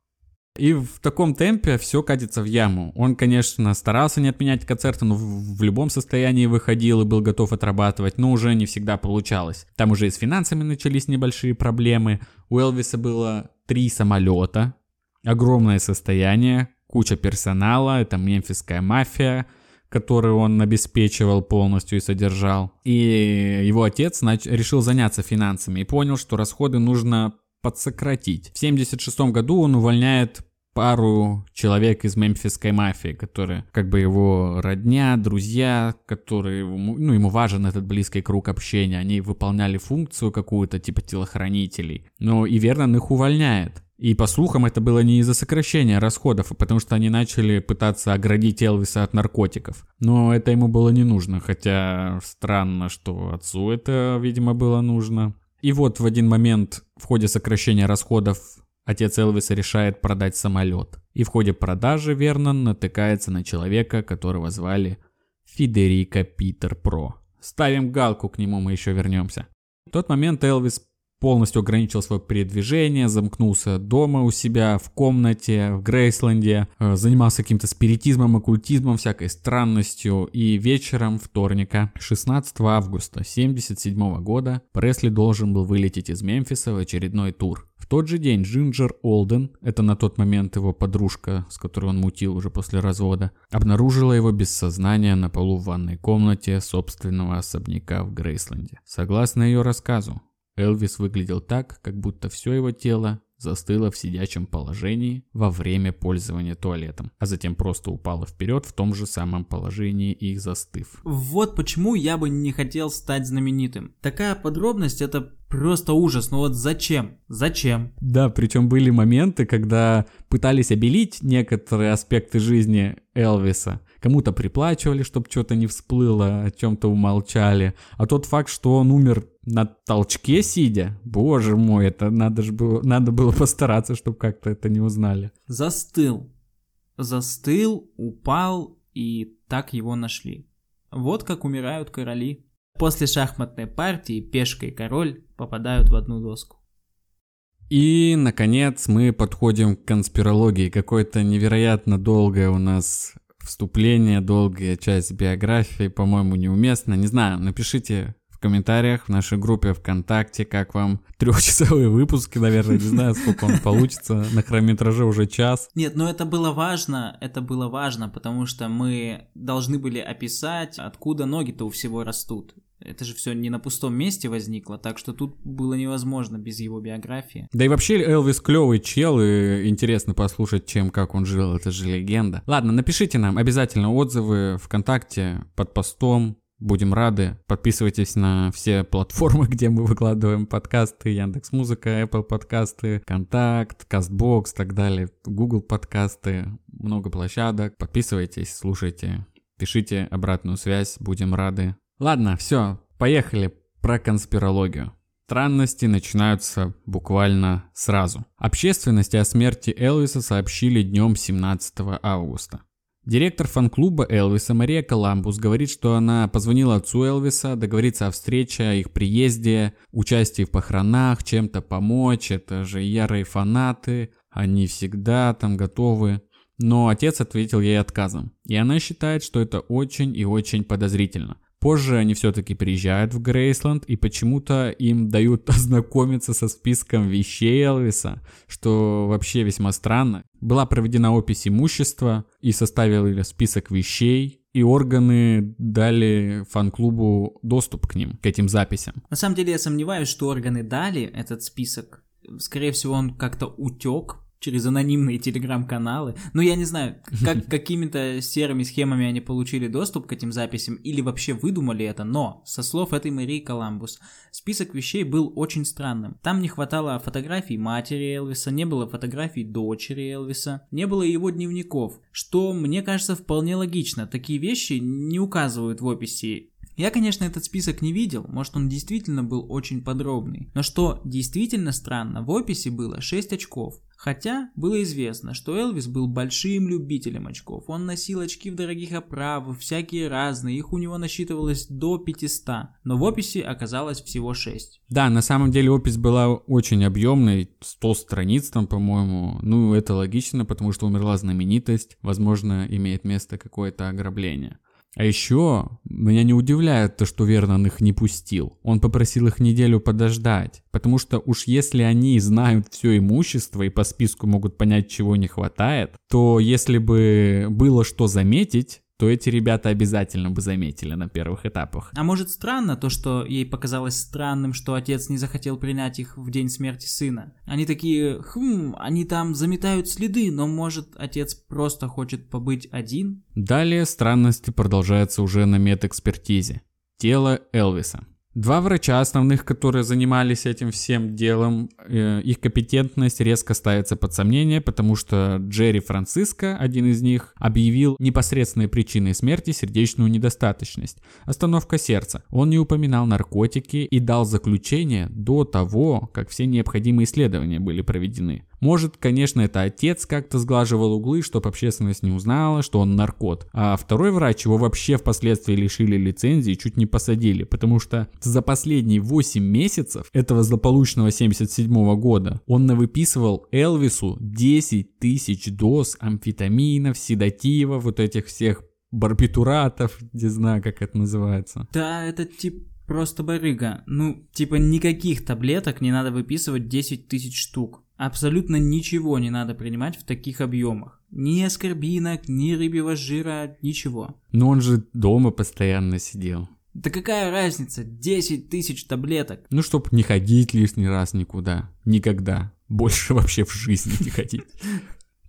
И в таком темпе все катится в яму. Он, конечно, старался не отменять концерты, но в, любом состоянии выходил и был готов отрабатывать, но уже не всегда получалось. Там уже и с финансами начались небольшие проблемы. У Элвиса было три самолета, огромное состояние, куча персонала, это мемфисская мафия, которую он обеспечивал полностью и содержал. И его отец нач- решил заняться финансами и понял, что расходы нужно подсократить. В 1976 году он увольняет пару человек из мемфисской мафии, которые как бы его родня, друзья, которые, ну, ему важен этот близкий круг общения, они выполняли функцию какую-то типа телохранителей. Но и Вернон их увольняет. И по слухам это было не из-за сокращения расходов, а потому что они начали пытаться оградить Элвиса от наркотиков. Но это ему было не нужно, хотя странно, что отцу это, видимо, было нужно. И вот в один момент в ходе сокращения расходов отец Элвиса решает продать самолет. И в ходе продажи Вернон натыкается на человека, которого звали Федерико Питер Про. Ставим галку, к нему мы еще вернемся. В тот момент Элвис полностью ограничил свое передвижение, замкнулся дома у себя, в комнате, в Грейсленде, э, занимался каким-то спиритизмом, оккультизмом, всякой странностью. И вечером вторника, 16 августа 1977 года, Пресли должен был вылететь из Мемфиса в очередной тур. тот же день Джинджер Олден, это на тот момент его подружка, с которой он мутил уже после развода, обнаружила его без сознания на полу в ванной комнате собственного особняка в Грейсленде. Согласно ее рассказу, Элвис выглядел так, как будто все его тело застыла в сидячем положении во время пользования туалетом, а затем просто упала вперед в том же самом положении и застыв. Вот почему я бы не хотел стать знаменитым. Такая подробность это просто ужас. Ну вот зачем? Зачем? Да, причем были моменты, когда пытались обелить некоторые аспекты жизни Элвиса. Кому-то приплачивали, чтобы что-то не всплыло, о чем-то умолчали. А тот факт, что он умер на толчке сидя, боже мой, это надо же было, надо было постараться, чтобы как-то это не узнали. Застыл. Застыл, упал, и так его нашли. Вот как умирают короли. После шахматной партии пешка и король попадают в одну доску. И, наконец, мы подходим к конспирологии. Какое-то невероятно долгое у нас вступление, долгая часть биографии, по-моему, неуместно. Не знаю, напишите комментариях в нашей группе ВКонтакте, как вам трехчасовые выпуски, наверное, не знаю, сколько он получится. На хронометраже уже час. Нет, но это было важно, это было важно, потому что мы должны были описать, откуда ноги-то у всего растут. Это же все не на пустом месте возникло, так что тут было невозможно без его биографии. Да и вообще Элвис клевый чел, и интересно послушать, чем, как он жил, это же легенда. Ладно, напишите нам обязательно отзывы ВКонтакте под постом, Будем рады. Подписывайтесь на все платформы, где мы выкладываем подкасты. Яндекс Музыка, Apple подкасты, Контакт, Кастбокс так далее. Google подкасты. Много площадок. Подписывайтесь, слушайте. Пишите обратную связь. Будем рады. Ладно, все, поехали про конспирологию. Странности начинаются буквально сразу. Общественности о смерти Элвиса сообщили днем 17 августа. Директор фан-клуба Элвиса Мария Коламбус говорит, что она позвонила отцу Элвиса договориться о встрече, о их приезде, участии в похоронах, чем-то помочь. Это же ярые фанаты, они всегда там готовы. Но отец ответил ей отказом. И она считает, что это очень и очень подозрительно. Позже они все-таки приезжают в Грейсленд и почему-то им дают ознакомиться со списком вещей Элвиса, что вообще весьма странно. Была проведена опись имущества и составили список вещей, и органы дали фан-клубу доступ к ним, к этим записям. На самом деле я сомневаюсь, что органы дали этот список. Скорее всего, он как-то утек через анонимные телеграм-каналы. Ну, я не знаю, как какими-то серыми схемами они получили доступ к этим записям или вообще выдумали это, но, со слов этой Марии Коламбус, список вещей был очень странным. Там не хватало фотографий матери Элвиса, не было фотографий дочери Элвиса, не было его дневников, что, мне кажется, вполне логично. Такие вещи не указывают в описи я, конечно, этот список не видел, может он действительно был очень подробный. Но что действительно странно, в описи было 6 очков. Хотя было известно, что Элвис был большим любителем очков. Он носил очки в дорогих оправах, всякие разные, их у него насчитывалось до 500, но в описи оказалось всего 6. Да, на самом деле опись была очень объемной, 100 страниц там, по-моему. Ну, это логично, потому что умерла знаменитость, возможно, имеет место какое-то ограбление. А еще меня не удивляет то, что Вернон их не пустил. Он попросил их неделю подождать, потому что уж если они знают все имущество и по списку могут понять, чего не хватает, то если бы было что заметить, то эти ребята обязательно бы заметили на первых этапах. А может странно то, что ей показалось странным, что отец не захотел принять их в день смерти сына? Они такие, хм, они там заметают следы, но может отец просто хочет побыть один? Далее странности продолжаются уже на медэкспертизе. Тело Элвиса. Два врача основных, которые занимались этим всем делом, э, их компетентность резко ставится под сомнение, потому что Джерри Франциско, один из них, объявил непосредственной причиной смерти сердечную недостаточность, остановка сердца. Он не упоминал наркотики и дал заключение до того, как все необходимые исследования были проведены. Может, конечно, это отец как-то сглаживал углы, чтобы общественность не узнала, что он наркот. А второй врач его вообще впоследствии лишили лицензии и чуть не посадили, потому что за последние 8 месяцев этого злополучного 77 года он навыписывал Элвису 10 тысяч доз амфетаминов, седативов, вот этих всех барбитуратов, не знаю, как это называется. Да, это типа просто барыга. Ну, типа никаких таблеток не надо выписывать 10 тысяч штук. Абсолютно ничего не надо принимать в таких объемах. Ни аскорбинок, ни рыбьего жира, ничего. Но он же дома постоянно сидел. Да какая разница? 10 тысяч таблеток. Ну, чтоб не ходить лишний раз никуда. Никогда. Больше вообще в жизни не ходить.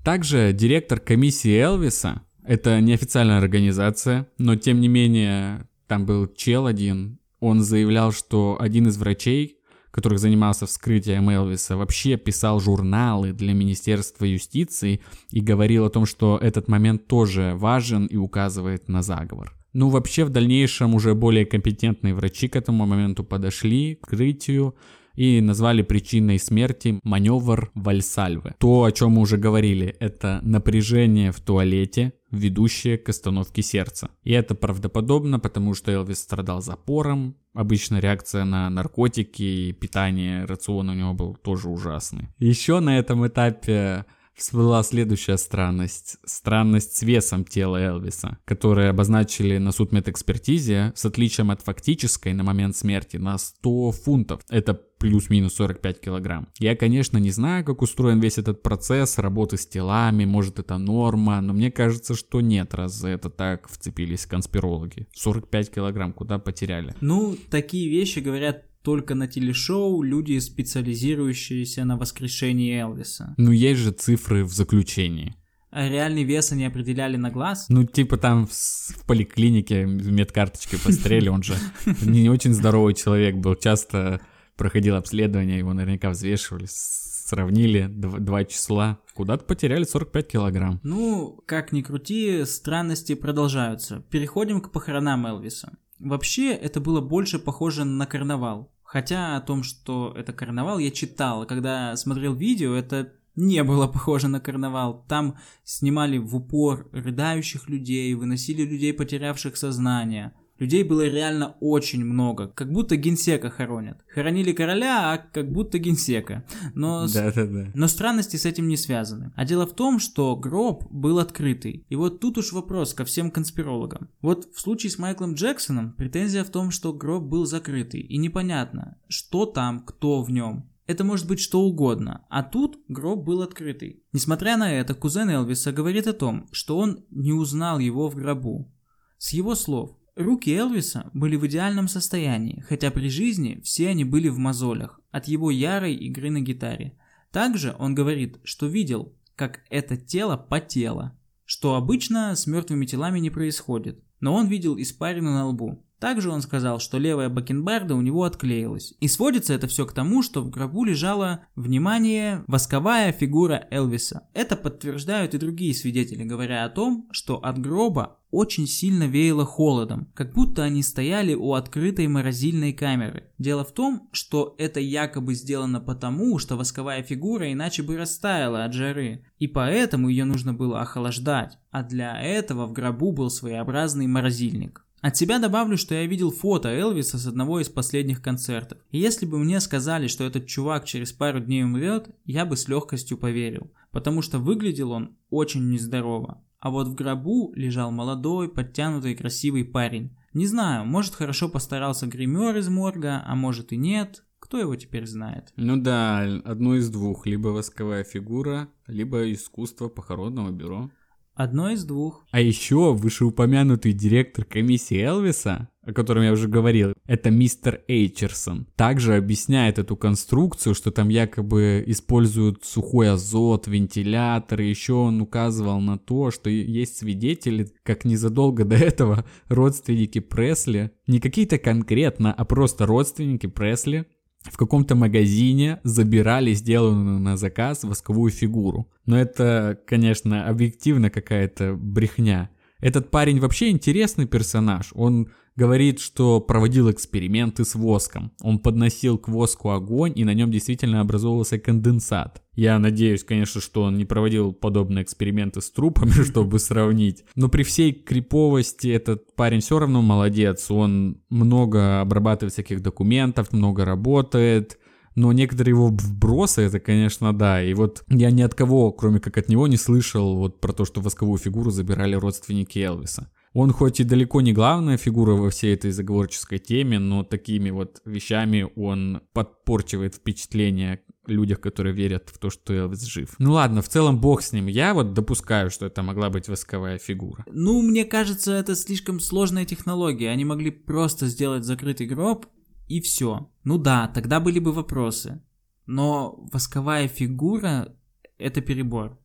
Также директор комиссии Элвиса, это неофициальная организация, но тем не менее там был чел один, он заявлял, что один из врачей, который занимался вскрытием Элвиса, вообще писал журналы для Министерства юстиции и говорил о том, что этот момент тоже важен и указывает на заговор. Ну, вообще, в дальнейшем уже более компетентные врачи к этому моменту подошли к открытию и назвали причиной смерти маневр Вальсальвы. То, о чем мы уже говорили, это напряжение в туалете, ведущее к остановке сердца. И это правдоподобно, потому что Элвис страдал запором, обычно реакция на наркотики и питание, рацион у него был тоже ужасный. Еще на этом этапе всплыла следующая странность. Странность с весом тела Элвиса, которые обозначили на судмедэкспертизе с отличием от фактической на момент смерти на 100 фунтов. Это плюс-минус 45 килограмм. Я, конечно, не знаю, как устроен весь этот процесс работы с телами, может это норма, но мне кажется, что нет, раз за это так вцепились конспирологи. 45 килограмм куда потеряли? Ну, такие вещи говорят только на телешоу люди, специализирующиеся на воскрешении Элвиса. Ну, есть же цифры в заключении. А реальный вес они определяли на глаз? Ну, типа там в, в поликлинике медкарточкой посмотрели, он же не очень здоровый человек был, часто проходил обследование, его наверняка взвешивали, сравнили два числа, куда-то потеряли 45 килограмм. Ну, как ни крути, странности продолжаются. Переходим к похоронам Элвиса. Вообще, это было больше похоже на карнавал. Хотя о том, что это карнавал, я читал. Когда смотрел видео, это не было похоже на карнавал. Там снимали в упор рыдающих людей, выносили людей, потерявших сознание. Людей было реально очень много, как будто генсека хоронят. Хоронили короля, а как будто генсека. Но, да, да, да. но странности с этим не связаны. А дело в том, что гроб был открытый. И вот тут уж вопрос ко всем конспирологам. Вот в случае с Майклом Джексоном претензия в том, что гроб был закрытый. И непонятно, что там, кто в нем. Это может быть что угодно, а тут гроб был открытый. Несмотря на это, кузен Элвиса говорит о том, что он не узнал его в гробу. С его слов, Руки Элвиса были в идеальном состоянии, хотя при жизни все они были в мозолях от его ярой игры на гитаре. Также он говорит, что видел, как это тело потело, что обычно с мертвыми телами не происходит, но он видел испарину на лбу. Также он сказал, что левая бакенбарда у него отклеилась. И сводится это все к тому, что в гробу лежала, внимание, восковая фигура Элвиса. Это подтверждают и другие свидетели, говоря о том, что от гроба очень сильно веяло холодом, как будто они стояли у открытой морозильной камеры. Дело в том, что это якобы сделано потому, что восковая фигура иначе бы растаяла от жары, и поэтому ее нужно было охлаждать, а для этого в гробу был своеобразный морозильник. От себя добавлю, что я видел фото Элвиса с одного из последних концертов. И если бы мне сказали, что этот чувак через пару дней умрет, я бы с легкостью поверил. Потому что выглядел он очень нездорово. А вот в гробу лежал молодой, подтянутый, красивый парень. Не знаю, может хорошо постарался гример из морга, а может и нет. Кто его теперь знает? Ну да, одно из двух. Либо восковая фигура, либо искусство похоронного бюро. Одно из двух. А еще вышеупомянутый директор комиссии Элвиса, о котором я уже говорил, это мистер Эйчерсон, также объясняет эту конструкцию, что там якобы используют сухой азот, вентилятор, и еще он указывал на то, что есть свидетели, как незадолго до этого родственники Пресли, не какие-то конкретно, а просто родственники Пресли, в каком-то магазине забирали сделанную на заказ восковую фигуру. Но это, конечно, объективно какая-то брехня. Этот парень вообще интересный персонаж. Он говорит, что проводил эксперименты с воском. Он подносил к воску огонь, и на нем действительно образовывался конденсат. Я надеюсь, конечно, что он не проводил подобные эксперименты с трупами, чтобы сравнить. Но при всей криповости этот парень все равно молодец. Он много обрабатывает всяких документов, много работает. Но некоторые его вбросы, это, конечно, да. И вот я ни от кого, кроме как от него, не слышал вот про то, что восковую фигуру забирали родственники Элвиса. Он хоть и далеко не главная фигура во всей этой заговорческой теме, но такими вот вещами он подпорчивает впечатление людях, которые верят в то, что Элвис жив. Ну ладно, в целом бог с ним. Я вот допускаю, что это могла быть восковая фигура. Ну, мне кажется, это слишком сложная технология. Они могли просто сделать закрытый гроб и все. Ну да, тогда были бы вопросы. Но восковая фигура — это перебор.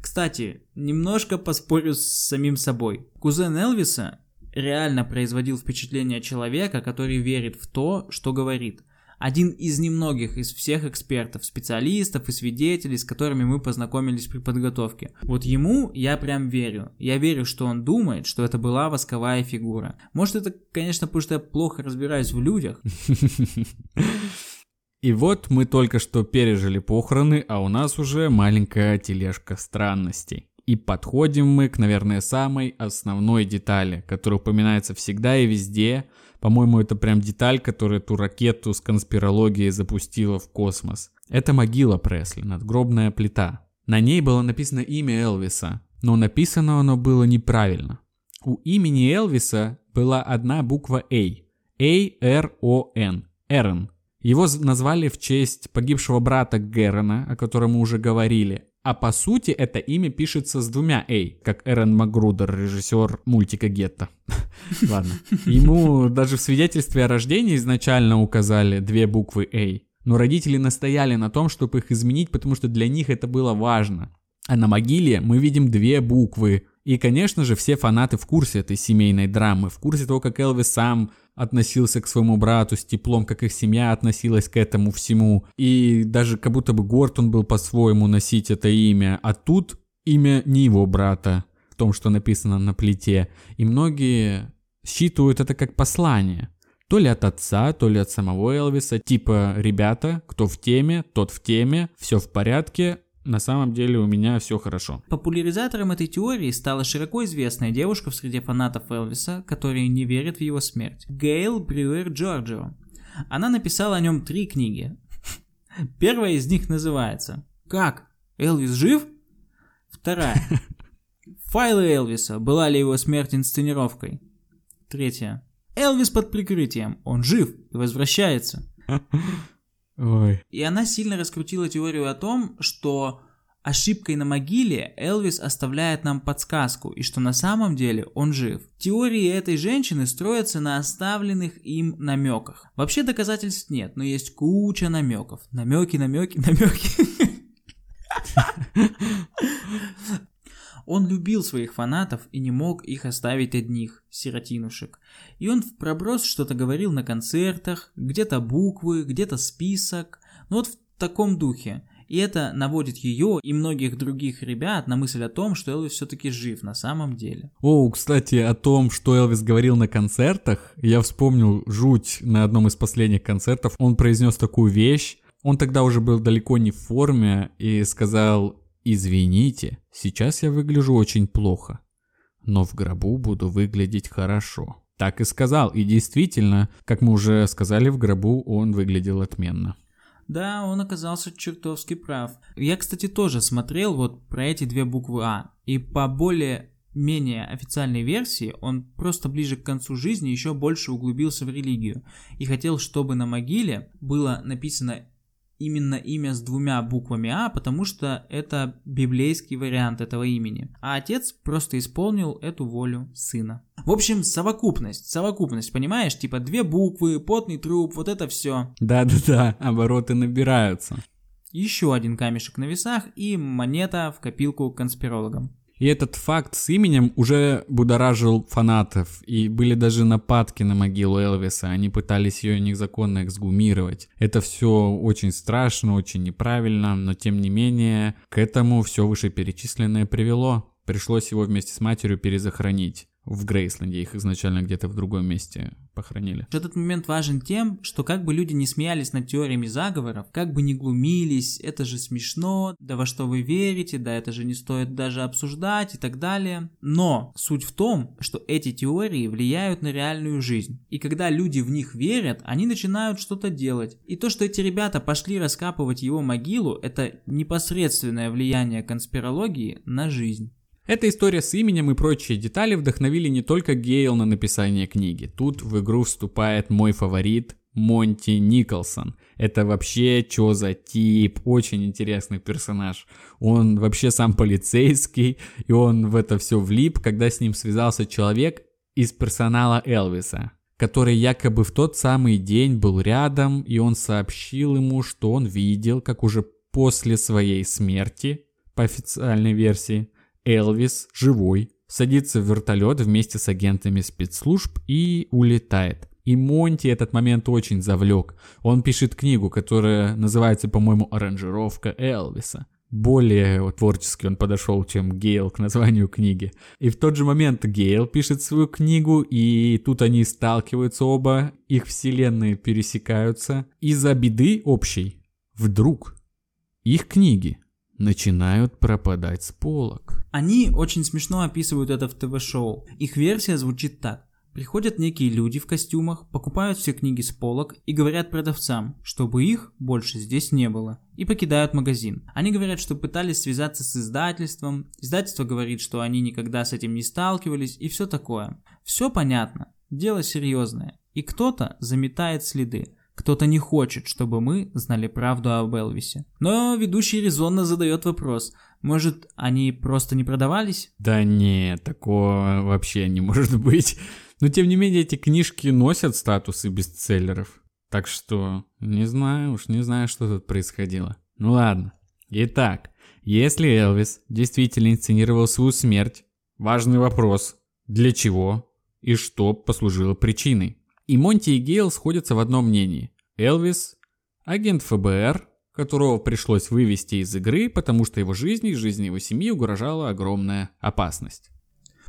Кстати, немножко поспорю с самим собой. Кузен Элвиса реально производил впечатление человека, который верит в то, что говорит. Один из немногих из всех экспертов, специалистов и свидетелей, с которыми мы познакомились при подготовке. Вот ему я прям верю. Я верю, что он думает, что это была восковая фигура. Может это, конечно, потому что я плохо разбираюсь в людях. И вот мы только что пережили похороны, а у нас уже маленькая тележка странностей. И подходим мы к, наверное, самой основной детали, которая упоминается всегда и везде. По-моему, это прям деталь, которая эту ракету с конспирологией запустила в космос. Это могила Пресли, надгробная плита. На ней было написано имя Элвиса, но написано оно было неправильно. У имени Элвиса была одна буква A. A-R-O-N. Эрон. Его назвали в честь погибшего брата Герона, о котором мы уже говорили. А по сути это имя пишется с двумя «эй», как Эрен Магрудер, режиссер мультика «Гетто». Ладно. Ему даже в свидетельстве о рождении изначально указали две буквы «эй». Но родители настояли на том, чтобы их изменить, потому что для них это было важно. А на могиле мы видим две буквы. И, конечно же, все фанаты в курсе этой семейной драмы, в курсе того, как Элвис сам относился к своему брату с теплом, как их семья относилась к этому всему. И даже как будто бы Гортон был по-своему носить это имя. А тут имя не его брата, в том, что написано на плите. И многие считывают это как послание. То ли от отца, то ли от самого Элвиса. Типа, ребята, кто в теме, тот в теме, все в порядке, на самом деле у меня все хорошо. Популяризатором этой теории стала широко известная девушка в среде фанатов Элвиса, которые не верят в его смерть. Гейл Брюер Джорджио. Она написала о нем три книги. Первая из них называется «Как? Элвис жив?» Вторая. Файлы Элвиса. Была ли его смерть инсценировкой? Третья. Элвис под прикрытием. Он жив и возвращается. Ой. И она сильно раскрутила теорию о том, что ошибкой на могиле Элвис оставляет нам подсказку, и что на самом деле он жив. Теории этой женщины строятся на оставленных им намеках. Вообще доказательств нет, но есть куча намеков. Намеки, намеки, намеки. Он любил своих фанатов и не мог их оставить одних, сиротинушек. И он в проброс что-то говорил на концертах, где-то буквы, где-то список. Ну вот в таком духе. И это наводит ее и многих других ребят на мысль о том, что Элвис все-таки жив на самом деле. О, кстати, о том, что Элвис говорил на концертах, я вспомнил жуть на одном из последних концертов. Он произнес такую вещь. Он тогда уже был далеко не в форме и сказал Извините, сейчас я выгляжу очень плохо, но в гробу буду выглядеть хорошо. Так и сказал, и действительно, как мы уже сказали, в гробу он выглядел отменно. Да, он оказался чертовски прав. Я, кстати, тоже смотрел вот про эти две буквы А. И по более менее официальной версии, он просто ближе к концу жизни еще больше углубился в религию и хотел, чтобы на могиле было написано именно имя с двумя буквами А, потому что это библейский вариант этого имени. А отец просто исполнил эту волю сына. В общем, совокупность, совокупность, понимаешь? Типа две буквы, потный труп, вот это все. Да-да-да, обороты набираются. Еще один камешек на весах и монета в копилку конспирологам. И этот факт с именем уже будоражил фанатов, и были даже нападки на могилу Элвиса, они пытались ее незаконно эксгумировать. Это все очень страшно, очень неправильно, но тем не менее к этому все вышеперечисленное привело. Пришлось его вместе с матерью перезахоронить в Грейсленде, их изначально где-то в другом месте похоронили. Этот момент важен тем, что как бы люди не смеялись над теориями заговоров, как бы не глумились, это же смешно, да во что вы верите, да это же не стоит даже обсуждать и так далее. Но суть в том, что эти теории влияют на реальную жизнь. И когда люди в них верят, они начинают что-то делать. И то, что эти ребята пошли раскапывать его могилу, это непосредственное влияние конспирологии на жизнь. Эта история с именем и прочие детали вдохновили не только Гейл на написание книги. Тут в игру вступает мой фаворит Монти Николсон. Это вообще что за тип, очень интересный персонаж. Он вообще сам полицейский, и он в это все влип, когда с ним связался человек из персонала Элвиса, который якобы в тот самый день был рядом, и он сообщил ему, что он видел, как уже после своей смерти, по официальной версии, Элвис, живой, садится в вертолет вместе с агентами спецслужб и улетает. И Монти этот момент очень завлек. Он пишет книгу, которая называется, по-моему, «Аранжировка Элвиса». Более творчески он подошел, чем Гейл к названию книги. И в тот же момент Гейл пишет свою книгу, и тут они сталкиваются оба, их вселенные пересекаются. Из-за беды общей, вдруг, их книги начинают пропадать с полок. Они очень смешно описывают это в ТВ-шоу. Их версия звучит так. Приходят некие люди в костюмах, покупают все книги с полок и говорят продавцам, чтобы их больше здесь не было, и покидают магазин. Они говорят, что пытались связаться с издательством, издательство говорит, что они никогда с этим не сталкивались и все такое. Все понятно, дело серьезное, и кто-то заметает следы. Кто-то не хочет, чтобы мы знали правду об Элвисе. Но ведущий резонно задает вопрос. Может, они просто не продавались? Да нет, такого вообще не может быть. Но тем не менее эти книжки носят статусы бестселлеров. Так что не знаю уж, не знаю, что тут происходило. Ну ладно. Итак, если Элвис действительно инсценировал свою смерть, важный вопрос, для чего и что послужило причиной? И Монти и Гейл сходятся в одном мнении. Элвис – агент ФБР, которого пришлось вывести из игры, потому что его жизни и жизни его семьи угрожала огромная опасность.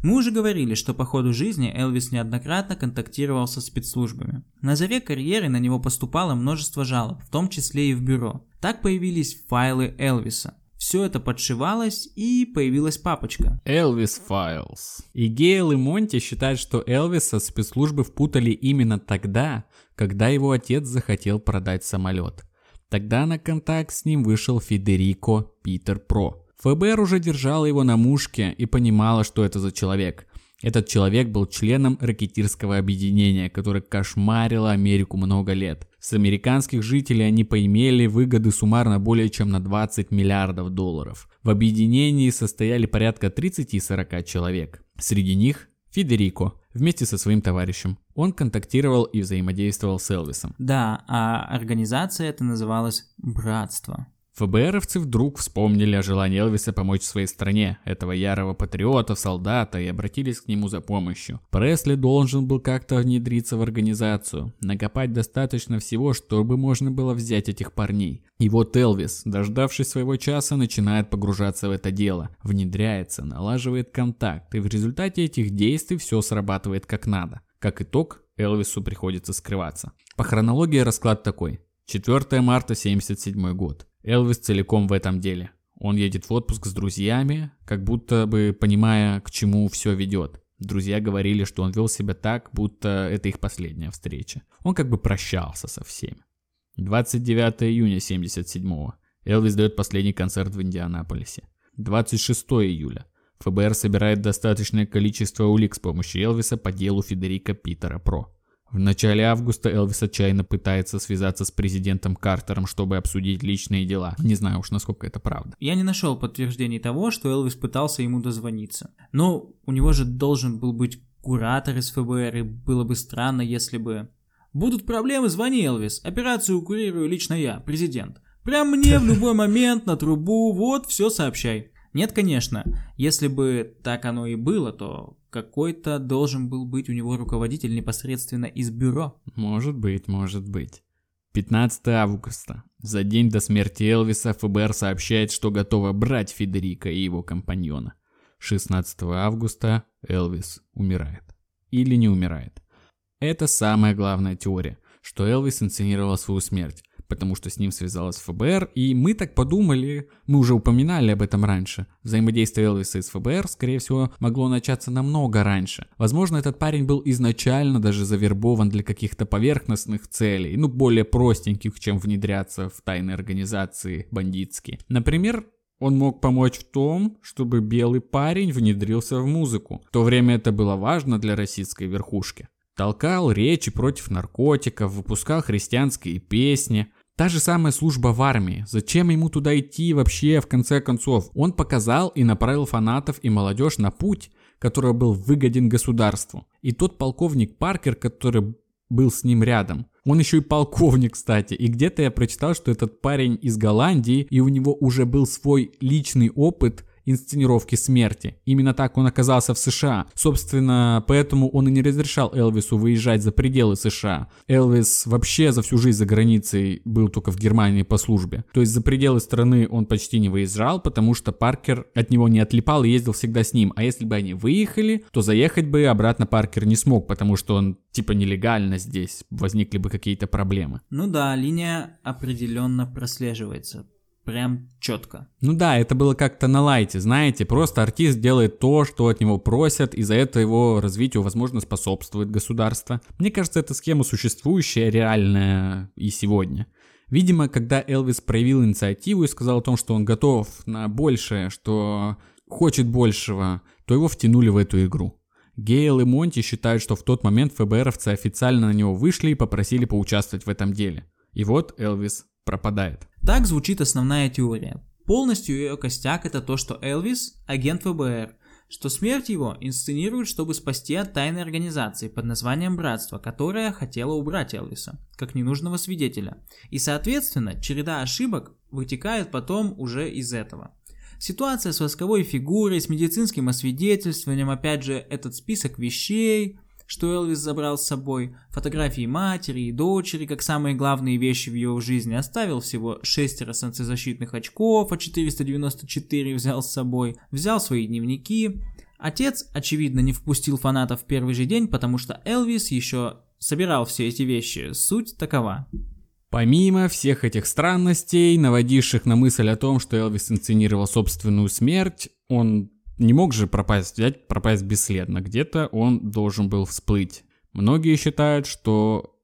Мы уже говорили, что по ходу жизни Элвис неоднократно контактировал со спецслужбами. На заре карьеры на него поступало множество жалоб, в том числе и в бюро. Так появились файлы Элвиса. Все это подшивалось, и появилась папочка. Элвис Files. И Гейл и Монти считают, что Элвиса спецслужбы впутали именно тогда, когда его отец захотел продать самолет. Тогда на контакт с ним вышел Федерико Питер Про. ФБР уже держало его на мушке и понимало, что это за человек. Этот человек был членом ракетирского объединения, которое кошмарило Америку много лет. С американских жителей они поимели выгоды суммарно более чем на 20 миллиардов долларов. В объединении состояли порядка 30-40 человек. Среди них Федерико, вместе со своим товарищем. Он контактировал и взаимодействовал с Элвисом. Да, а организация это называлась «Братство». ФБРовцы вдруг вспомнили о желании Элвиса помочь своей стране, этого ярого патриота, солдата, и обратились к нему за помощью. Пресли должен был как-то внедриться в организацию, накопать достаточно всего, чтобы можно было взять этих парней. И вот Элвис, дождавшись своего часа, начинает погружаться в это дело, внедряется, налаживает контакт, и в результате этих действий все срабатывает как надо. Как итог, Элвису приходится скрываться. По хронологии расклад такой. 4 марта 77 год. Элвис целиком в этом деле. Он едет в отпуск с друзьями, как будто бы понимая, к чему все ведет. Друзья говорили, что он вел себя так, будто это их последняя встреча. Он как бы прощался со всеми. 29 июня 77-го. Элвис дает последний концерт в Индианаполисе. 26 июля. ФБР собирает достаточное количество улик с помощью Элвиса по делу Федерика Питера Про. В начале августа Элвис отчаянно пытается связаться с президентом Картером, чтобы обсудить личные дела. Не знаю уж, насколько это правда. Я не нашел подтверждений того, что Элвис пытался ему дозвониться. Но у него же должен был быть куратор из ФБР, и было бы странно, если бы... Будут проблемы, звони, Элвис. Операцию курирую лично я, президент. Прям мне в любой момент на трубу, вот, все сообщай. Нет, конечно. Если бы так оно и было, то какой-то должен был быть у него руководитель непосредственно из бюро. Может быть, может быть. 15 августа. За день до смерти Элвиса ФБР сообщает, что готово брать Федерика и его компаньона. 16 августа Элвис умирает. Или не умирает. Это самая главная теория, что Элвис инсценировал свою смерть потому что с ним связалась ФБР, и мы так подумали, мы уже упоминали об этом раньше. Взаимодействие Элвиса с ФБР, скорее всего, могло начаться намного раньше. Возможно, этот парень был изначально даже завербован для каких-то поверхностных целей, ну, более простеньких, чем внедряться в тайные организации бандитские. Например, он мог помочь в том, чтобы белый парень внедрился в музыку. В то время это было важно для российской верхушки. Толкал речи против наркотиков, выпускал христианские песни. Та же самая служба в армии. Зачем ему туда идти вообще, в конце концов? Он показал и направил фанатов и молодежь на путь, который был выгоден государству. И тот полковник Паркер, который был с ним рядом, он еще и полковник, кстати. И где-то я прочитал, что этот парень из Голландии, и у него уже был свой личный опыт инсценировки смерти. Именно так он оказался в США. Собственно, поэтому он и не разрешал Элвису выезжать за пределы США. Элвис вообще за всю жизнь за границей был только в Германии по службе. То есть за пределы страны он почти не выезжал, потому что Паркер от него не отлипал и ездил всегда с ним. А если бы они выехали, то заехать бы обратно Паркер не смог, потому что он типа нелегально здесь. Возникли бы какие-то проблемы. Ну да, линия определенно прослеживается прям четко. Ну да, это было как-то на лайте, знаете, просто артист делает то, что от него просят, и за это его развитию, возможно, способствует государство. Мне кажется, эта схема существующая, реальная и сегодня. Видимо, когда Элвис проявил инициативу и сказал о том, что он готов на большее, что хочет большего, то его втянули в эту игру. Гейл и Монти считают, что в тот момент ФБРовцы официально на него вышли и попросили поучаствовать в этом деле. И вот Элвис пропадает. Так звучит основная теория. Полностью ее костяк это то, что Элвис – агент ФБР, что смерть его инсценируют, чтобы спасти от тайной организации под названием Братство, которая хотела убрать Элвиса, как ненужного свидетеля. И соответственно, череда ошибок вытекает потом уже из этого. Ситуация с восковой фигурой, с медицинским освидетельствованием, опять же, этот список вещей – что Элвис забрал с собой, фотографии матери и дочери, как самые главные вещи в его жизни, оставил всего шестеро солнцезащитных очков, а 494 взял с собой, взял свои дневники. Отец, очевидно, не впустил фанатов в первый же день, потому что Элвис еще собирал все эти вещи. Суть такова. Помимо всех этих странностей, наводивших на мысль о том, что Элвис инсценировал собственную смерть, он не мог же пропасть, взять, пропасть бесследно. Где-то он должен был всплыть. Многие считают, что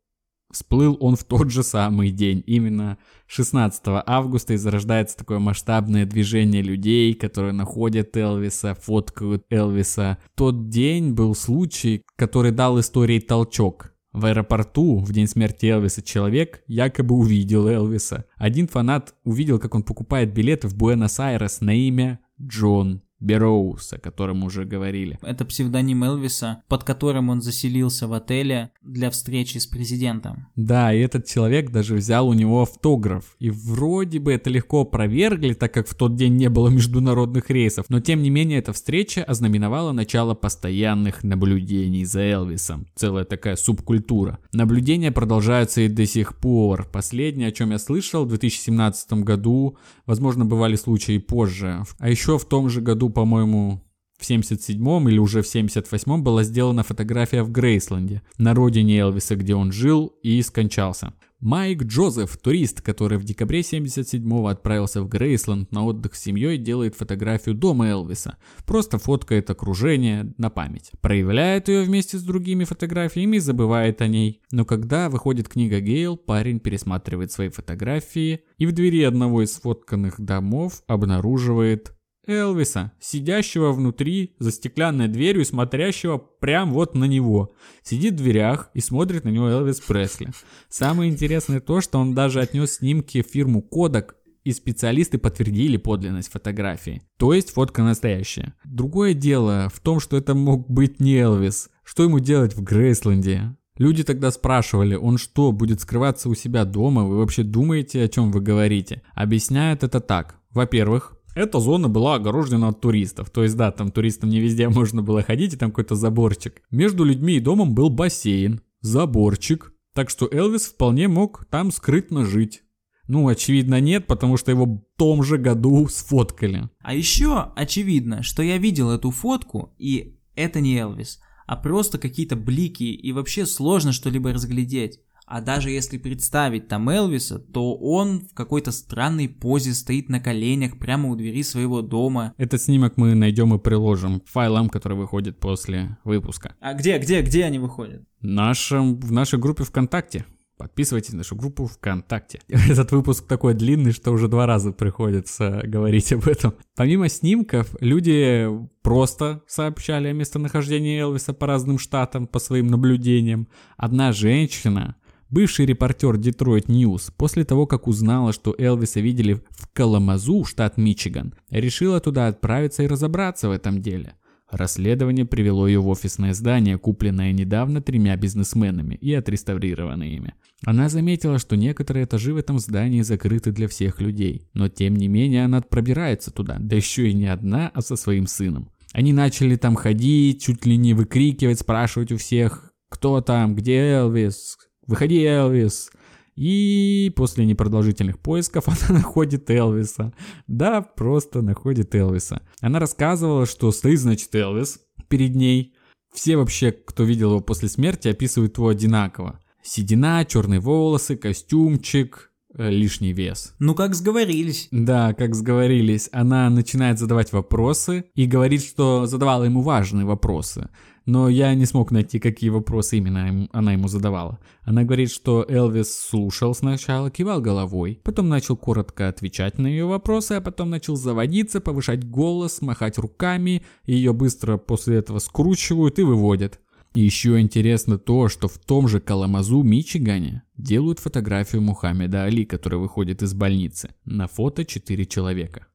всплыл он в тот же самый день. Именно 16 августа и зарождается такое масштабное движение людей, которые находят Элвиса, фоткают Элвиса. Тот день был случай, который дал истории толчок. В аэропорту в день смерти Элвиса человек якобы увидел Элвиса. Один фанат увидел, как он покупает билеты в Буэнос-Айрес на имя Джон Бероуз, о котором уже говорили. Это псевдоним Элвиса, под которым он заселился в отеле для встречи с президентом. Да, и этот человек даже взял у него автограф. И вроде бы это легко опровергли, так как в тот день не было международных рейсов. Но тем не менее эта встреча ознаменовала начало постоянных наблюдений за Элвисом. Целая такая субкультура. Наблюдения продолжаются и до сих пор. Последнее, о чем я слышал, в 2017 году, возможно, бывали случаи позже. А еще в том же году по-моему, в 77-м или уже в 78-м была сделана фотография в Грейсленде, на родине Элвиса, где он жил и скончался. Майк Джозеф, турист, который в декабре 77-го отправился в Грейсленд на отдых с семьей, делает фотографию дома Элвиса. Просто фоткает окружение на память. Проявляет ее вместе с другими фотографиями и забывает о ней. Но когда выходит книга Гейл, парень пересматривает свои фотографии и в двери одного из сфотканных домов обнаруживает Элвиса, сидящего внутри за стеклянной дверью и смотрящего прям вот на него. Сидит в дверях и смотрит на него Элвис Пресли. Самое интересное то, что он даже отнес снимки в фирму Kodak, и специалисты подтвердили подлинность фотографии. То есть фотка настоящая. Другое дело в том, что это мог быть не Элвис. Что ему делать в Грейсленде? Люди тогда спрашивали, он что, будет скрываться у себя дома? Вы вообще думаете, о чем вы говорите? Объясняет это так. Во-первых, эта зона была огорожена от туристов. То есть, да, там туристам не везде можно было ходить, и там какой-то заборчик. Между людьми и домом был бассейн, заборчик. Так что Элвис вполне мог там скрытно жить. Ну, очевидно, нет, потому что его в том же году сфоткали. А еще очевидно, что я видел эту фотку, и это не Элвис, а просто какие-то блики, и вообще сложно что-либо разглядеть. А даже если представить там Элвиса, то он в какой-то странной позе стоит на коленях прямо у двери своего дома. Этот снимок мы найдем и приложим файлам, которые выходят после выпуска. А где, где, где они выходят? Нашем, в нашей группе ВКонтакте. Подписывайтесь на нашу группу ВКонтакте. Этот выпуск такой длинный, что уже два раза приходится говорить об этом. Помимо снимков, люди просто сообщали о местонахождении Элвиса по разным штатам, по своим наблюдениям. Одна женщина, бывший репортер Detroit News, после того, как узнала, что Элвиса видели в Каламазу, штат Мичиган, решила туда отправиться и разобраться в этом деле – Расследование привело ее в офисное здание, купленное недавно тремя бизнесменами и отреставрированное ими. Она заметила, что некоторые этажи в этом здании закрыты для всех людей, но тем не менее она пробирается туда, да еще и не одна, а со своим сыном. Они начали там ходить, чуть ли не выкрикивать, спрашивать у всех, кто там, где Элвис, выходи, Элвис. И после непродолжительных поисков она находит Элвиса. Да, просто находит Элвиса. Она рассказывала, что стоит, значит, Элвис перед ней. Все вообще, кто видел его после смерти, описывают его одинаково. Седина, черные волосы, костюмчик, э, лишний вес. Ну, как сговорились. Да, как сговорились. Она начинает задавать вопросы и говорит, что задавала ему важные вопросы но я не смог найти, какие вопросы именно она ему задавала. Она говорит, что Элвис слушал сначала, кивал головой, потом начал коротко отвечать на ее вопросы, а потом начал заводиться, повышать голос, махать руками, ее быстро после этого скручивают и выводят. Еще интересно то, что в том же Каламазу, Мичигане, делают фотографию Мухаммеда Али, который выходит из больницы. На фото 4 человека.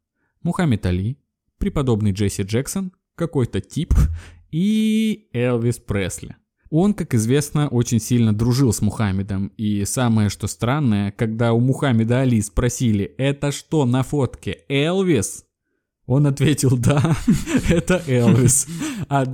Мухаммед Али, преподобный Джесси Джексон, какой-то тип и Элвис Пресли. Он, как известно, очень сильно дружил с Мухаммедом. И самое что странное, когда у Мухаммеда Али спросили, это что на фотке, Элвис? Он ответил, да, это Элвис. А,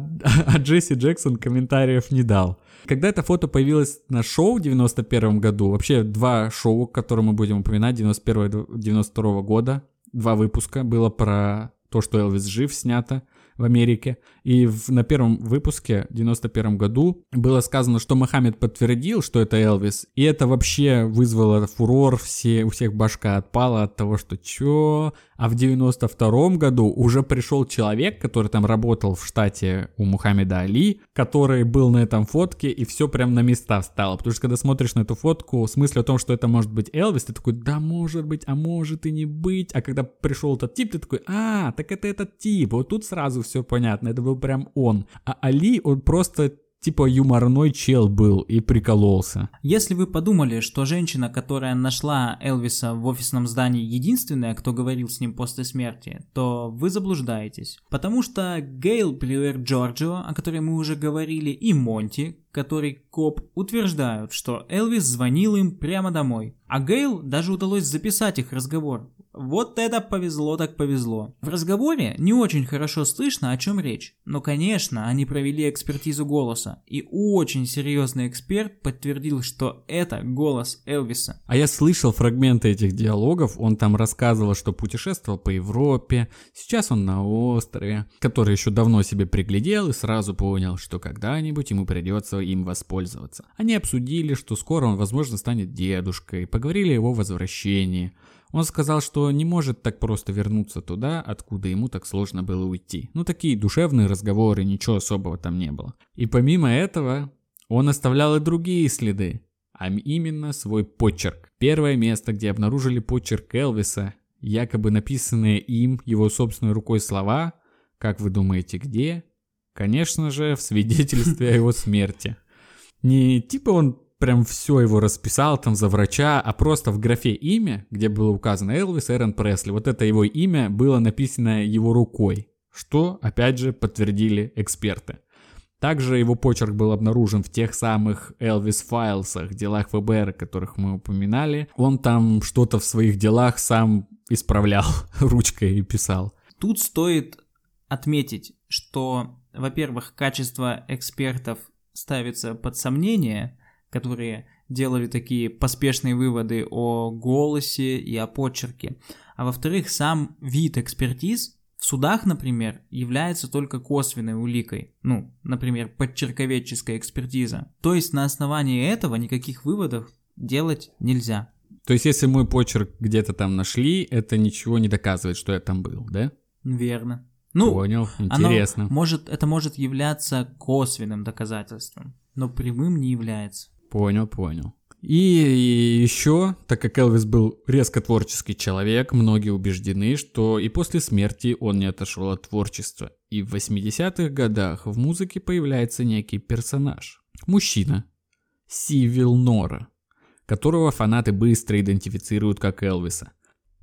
а Джесси Джексон комментариев не дал. Когда это фото появилось на шоу в 91 году, вообще два шоу, которые мы будем упоминать, 91-92 года, два выпуска было про то, что Элвис жив, снято в Америке. И в, на первом выпуске в 91 году было сказано, что Мохаммед подтвердил, что это Элвис. И это вообще вызвало фурор, все, у всех башка отпала от того, что чё? А в 92 году уже пришел человек, который там работал в штате у Мухаммеда Али, который был на этом фотке, и все прям на места встало. Потому что когда смотришь на эту фотку, в смысле о том, что это может быть Элвис, ты такой, да может быть, а может и не быть. А когда пришел этот тип, ты такой, а, так это этот тип. Вот тут сразу все понятно, это был прям он. А Али, он просто типа юморной чел был и прикололся. Если вы подумали, что женщина, которая нашла Элвиса в офисном здании, единственная, кто говорил с ним после смерти, то вы заблуждаетесь. Потому что Гейл Плюер Джорджио, о которой мы уже говорили, и Монти, который коп, утверждают, что Элвис звонил им прямо домой. А Гейл даже удалось записать их разговор. Вот это повезло так повезло. В разговоре не очень хорошо слышно, о чем речь. Но, конечно, они провели экспертизу голоса. И очень серьезный эксперт подтвердил, что это голос Элвиса. А я слышал фрагменты этих диалогов. Он там рассказывал, что путешествовал по Европе. Сейчас он на острове, который еще давно себе приглядел и сразу понял, что когда-нибудь ему придется им воспользоваться. Они обсудили, что скоро он, возможно, станет дедушкой. Поговорили о его возвращении. Он сказал, что не может так просто вернуться туда, откуда ему так сложно было уйти. Ну, такие душевные разговоры, ничего особого там не было. И помимо этого, он оставлял и другие следы, а именно свой почерк. Первое место, где обнаружили почерк Элвиса, якобы написанные им, его собственной рукой слова, как вы думаете, где? Конечно же, в свидетельстве о его смерти. Не типа он прям все его расписал там за врача, а просто в графе имя, где было указано Элвис Эрон Пресли, вот это его имя было написано его рукой, что, опять же, подтвердили эксперты. Также его почерк был обнаружен в тех самых Элвис файлсах, делах ФБР, которых мы упоминали. Он там что-то в своих делах сам исправлял ручкой и писал. Тут стоит отметить, что, во-первых, качество экспертов ставится под сомнение, которые делали такие поспешные выводы о голосе и о почерке. А во-вторых, сам вид экспертиз в судах, например, является только косвенной уликой. Ну, например, подчерковедческая экспертиза. То есть на основании этого никаких выводов делать нельзя. То есть если мой почерк где-то там нашли, это ничего не доказывает, что я там был, да? Верно. Ну, Понял, интересно. Оно может, это может являться косвенным доказательством, но прямым не является. Понял, понял. И еще, так как Элвис был резко творческий человек, многие убеждены, что и после смерти он не отошел от творчества. И в 80-х годах в музыке появляется некий персонаж. Мужчина. Сивил Нора, которого фанаты быстро идентифицируют как Элвиса.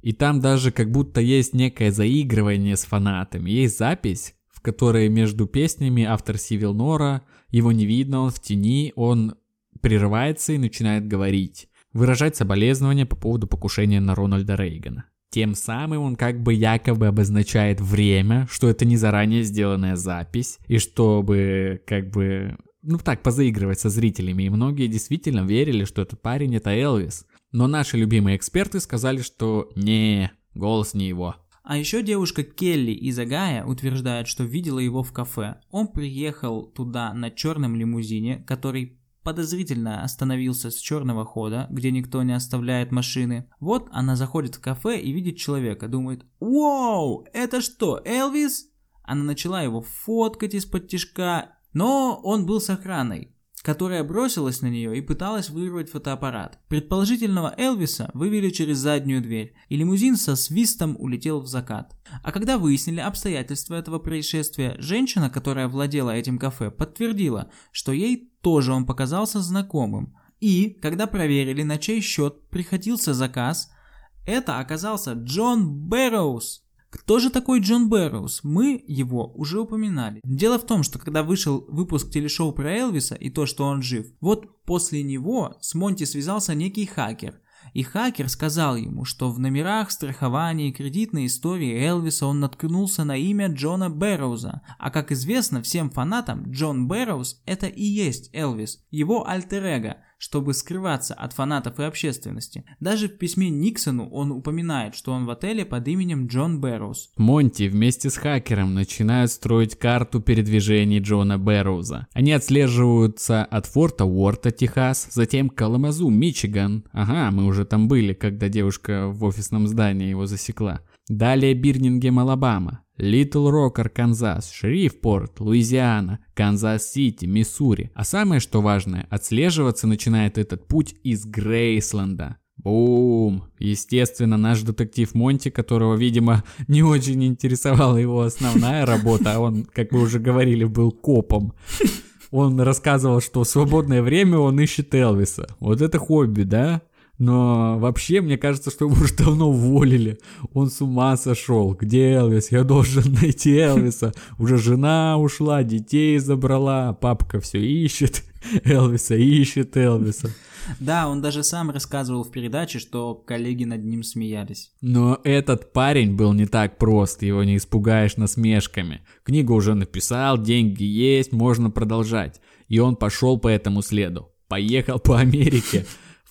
И там даже как будто есть некое заигрывание с фанатами. Есть запись, в которой между песнями автор Сивил Нора, его не видно, он в тени, он прерывается и начинает говорить, выражать соболезнования по поводу покушения на Рональда Рейгана. Тем самым он как бы якобы обозначает время, что это не заранее сделанная запись, и чтобы как бы, ну так, позаигрывать со зрителями. И многие действительно верили, что этот парень это Элвис. Но наши любимые эксперты сказали, что не, голос не его. А еще девушка Келли из Агая утверждает, что видела его в кафе. Он приехал туда на черном лимузине, который подозрительно остановился с черного хода, где никто не оставляет машины. Вот она заходит в кафе и видит человека, думает «Вау, это что, Элвис?» Она начала его фоткать из-под тишка, но он был с охраной которая бросилась на нее и пыталась вырвать фотоаппарат. Предположительного Элвиса вывели через заднюю дверь, и лимузин со свистом улетел в закат. А когда выяснили обстоятельства этого происшествия, женщина, которая владела этим кафе, подтвердила, что ей тоже он показался знакомым. И, когда проверили, на чей счет приходился заказ, это оказался Джон Бэрроуз, кто же такой Джон Бэрроуз? Мы его уже упоминали. Дело в том, что когда вышел выпуск телешоу про Элвиса и то, что он жив, вот после него с Монти связался некий хакер. И хакер сказал ему, что в номерах страхования и кредитной истории Элвиса он наткнулся на имя Джона Бэрроуза. А как известно всем фанатам, Джон Бэрроуз это и есть Элвис, его альтер-эго, чтобы скрываться от фанатов и общественности. Даже в письме Никсону он упоминает, что он в отеле под именем Джон Бэрроуз. Монти вместе с хакером начинают строить карту передвижений Джона Бэрроуза. Они отслеживаются от форта Уорта, Техас, затем Каламазу, Мичиган. Ага, мы уже там были, когда девушка в офисном здании его засекла. Далее Бирмингем, Алабама, Литл Рок, Арканзас, Шривпорт, Луизиана, Канзас-Сити, Миссури. А самое что важное, отслеживаться начинает этот путь из Грейсленда. Бум! Естественно, наш детектив Монти, которого, видимо, не очень интересовала его основная работа, а он, как мы уже говорили, был копом. Он рассказывал, что в свободное время он ищет Элвиса. Вот это хобби, да? Но вообще, мне кажется, что его уже давно уволили. Он с ума сошел. Где Элвис? Я должен найти Элвиса. Уже жена ушла, детей забрала, папка все ищет. Элвиса ищет Элвиса. Да, он даже сам рассказывал в передаче, что коллеги над ним смеялись. Но этот парень был не так прост, его не испугаешь насмешками. Книгу уже написал, деньги есть, можно продолжать. И он пошел по этому следу. Поехал по Америке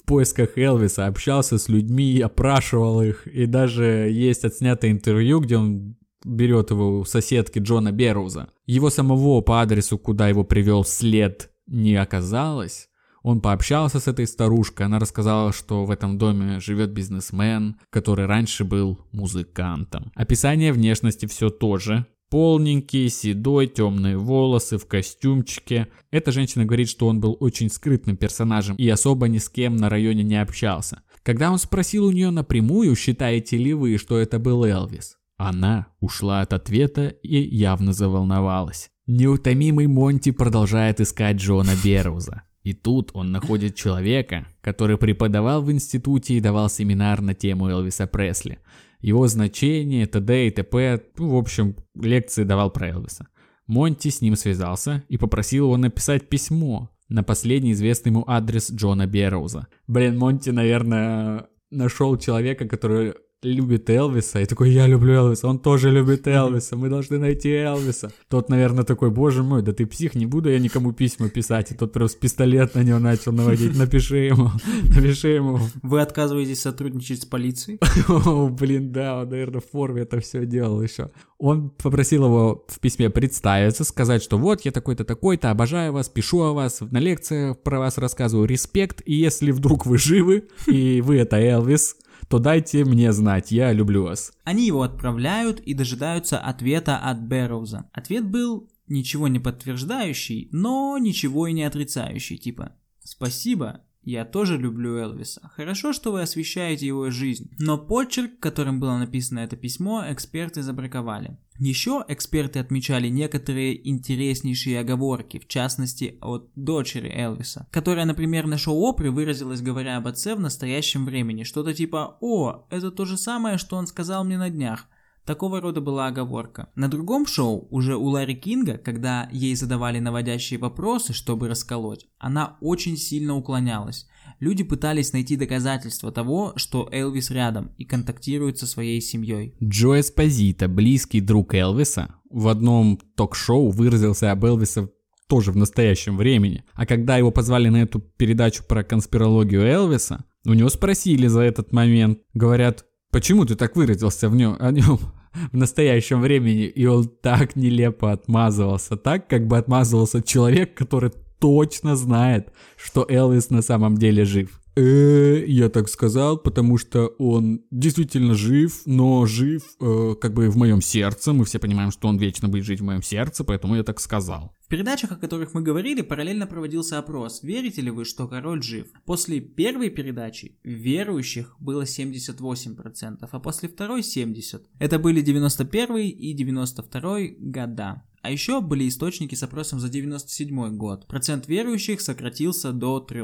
в поисках Элвиса, общался с людьми, опрашивал их, и даже есть отснятое интервью, где он берет его у соседки Джона Берроуза. Его самого по адресу, куда его привел след, не оказалось. Он пообщался с этой старушкой, она рассказала, что в этом доме живет бизнесмен, который раньше был музыкантом. Описание внешности все то же, Полненький, седой, темные волосы, в костюмчике. Эта женщина говорит, что он был очень скрытным персонажем и особо ни с кем на районе не общался. Когда он спросил у нее напрямую, считаете ли вы, что это был Элвис, она ушла от ответа и явно заволновалась. Неутомимый Монти продолжает искать Джона Берроуза. И тут он находит человека, который преподавал в институте и давал семинар на тему Элвиса Пресли его значение, т.д. и т.п. Ну, в общем, лекции давал про Элвиса. Монти с ним связался и попросил его написать письмо на последний известный ему адрес Джона Берроуза. Блин, Монти, наверное, нашел человека, который любит Элвиса, и такой, я люблю Элвиса, он тоже любит Элвиса, мы должны найти Элвиса. Тот, наверное, такой, боже мой, да ты псих, не буду я никому письма писать. И тот просто пистолет на него начал наводить, напиши ему, напиши ему. Вы отказываетесь сотрудничать с полицией? О, блин, да, он, наверное, в форме это все делал еще. Он попросил его в письме представиться, сказать, что вот, я такой-то, такой-то, обожаю вас, пишу о вас, на лекциях про вас рассказываю, респект, и если вдруг вы живы, и вы это Элвис, то дайте мне знать, я люблю вас. Они его отправляют и дожидаются ответа от Бэрроуза. Ответ был ничего не подтверждающий, но ничего и не отрицающий, типа «Спасибо, Я тоже люблю Элвиса. Хорошо, что вы освещаете его жизнь. Но почерк, которым было написано это письмо, эксперты забраковали. Еще эксперты отмечали некоторые интереснейшие оговорки, в частности от дочери Элвиса, которая, например, на шоу Опры выразилась, говоря об отце в настоящем времени, что-то типа «О, это то же самое, что он сказал мне на днях». Такого рода была оговорка. На другом шоу, уже у Ларри Кинга, когда ей задавали наводящие вопросы, чтобы расколоть, она очень сильно уклонялась. Люди пытались найти доказательства того, что Элвис рядом и контактирует со своей семьей. Джо Эспозита, близкий друг Элвиса, в одном ток-шоу выразился об Элвисе тоже в настоящем времени. А когда его позвали на эту передачу про конспирологию Элвиса, у него спросили за этот момент, говорят, Почему ты так выразился в нем, о нем в настоящем времени? И он так нелепо отмазывался, так как бы отмазывался человек, который точно знает, что Элвис на самом деле жив. Э, я так сказал, потому что он действительно жив, но жив э, как бы в моем сердце. Мы все понимаем, что он вечно будет жить в моем сердце, поэтому я так сказал. В передачах, о которых мы говорили, параллельно проводился опрос, верите ли вы, что король жив. После первой передачи верующих было 78%, а после второй 70%. Это были 91 и 92 года. А еще были источники с опросом за 97 год. Процент верующих сократился до 3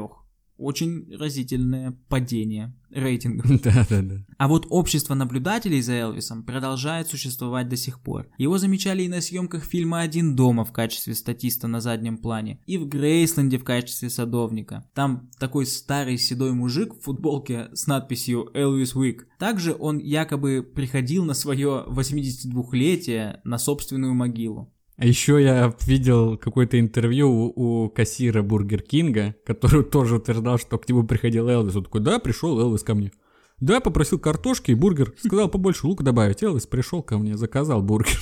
очень разительное падение рейтингов. Да, да, да. А вот общество наблюдателей за Элвисом продолжает существовать до сих пор. Его замечали и на съемках фильма «Один дома» в качестве статиста на заднем плане, и в Грейсленде в качестве садовника. Там такой старый седой мужик в футболке с надписью «Elvis Week». Также он якобы приходил на свое 82-летие на собственную могилу. А еще я видел какое-то интервью у, у кассира Бургер Кинга, который тоже утверждал, что к нему приходил Элвис. Он такой, да, пришел Элвис ко мне. Да, попросил картошки и бургер. Сказал побольше лука добавить. Элвис пришел ко мне, заказал бургер.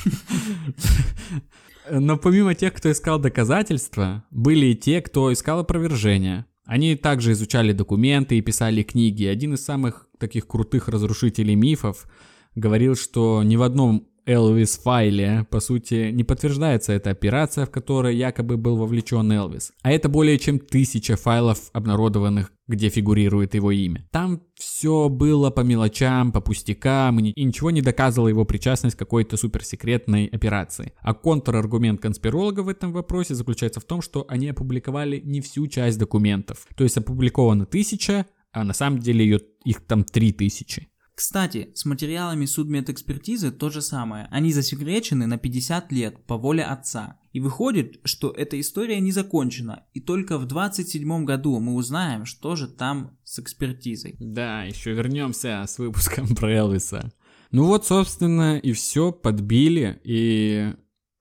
Но помимо тех, кто искал доказательства, были и те, кто искал опровержения. Они также изучали документы и писали книги. Один из самых таких крутых разрушителей мифов говорил, что ни в одном Элвис файле, по сути, не подтверждается эта операция, в которой якобы был вовлечен Элвис. А это более чем тысяча файлов, обнародованных, где фигурирует его имя. Там все было по мелочам, по пустякам, и ничего не доказывало его причастность к какой-то суперсекретной операции. А контраргумент конспирологов в этом вопросе заключается в том, что они опубликовали не всю часть документов. То есть опубликовано тысяча, а на самом деле ее, их там три тысячи. Кстати, с материалами судмедэкспертизы то же самое. Они засекречены на 50 лет по воле отца. И выходит, что эта история не закончена, и только в 27 году мы узнаем, что же там с экспертизой. Да, еще вернемся с выпуском про Элвиса. Ну вот, собственно, и все, подбили, и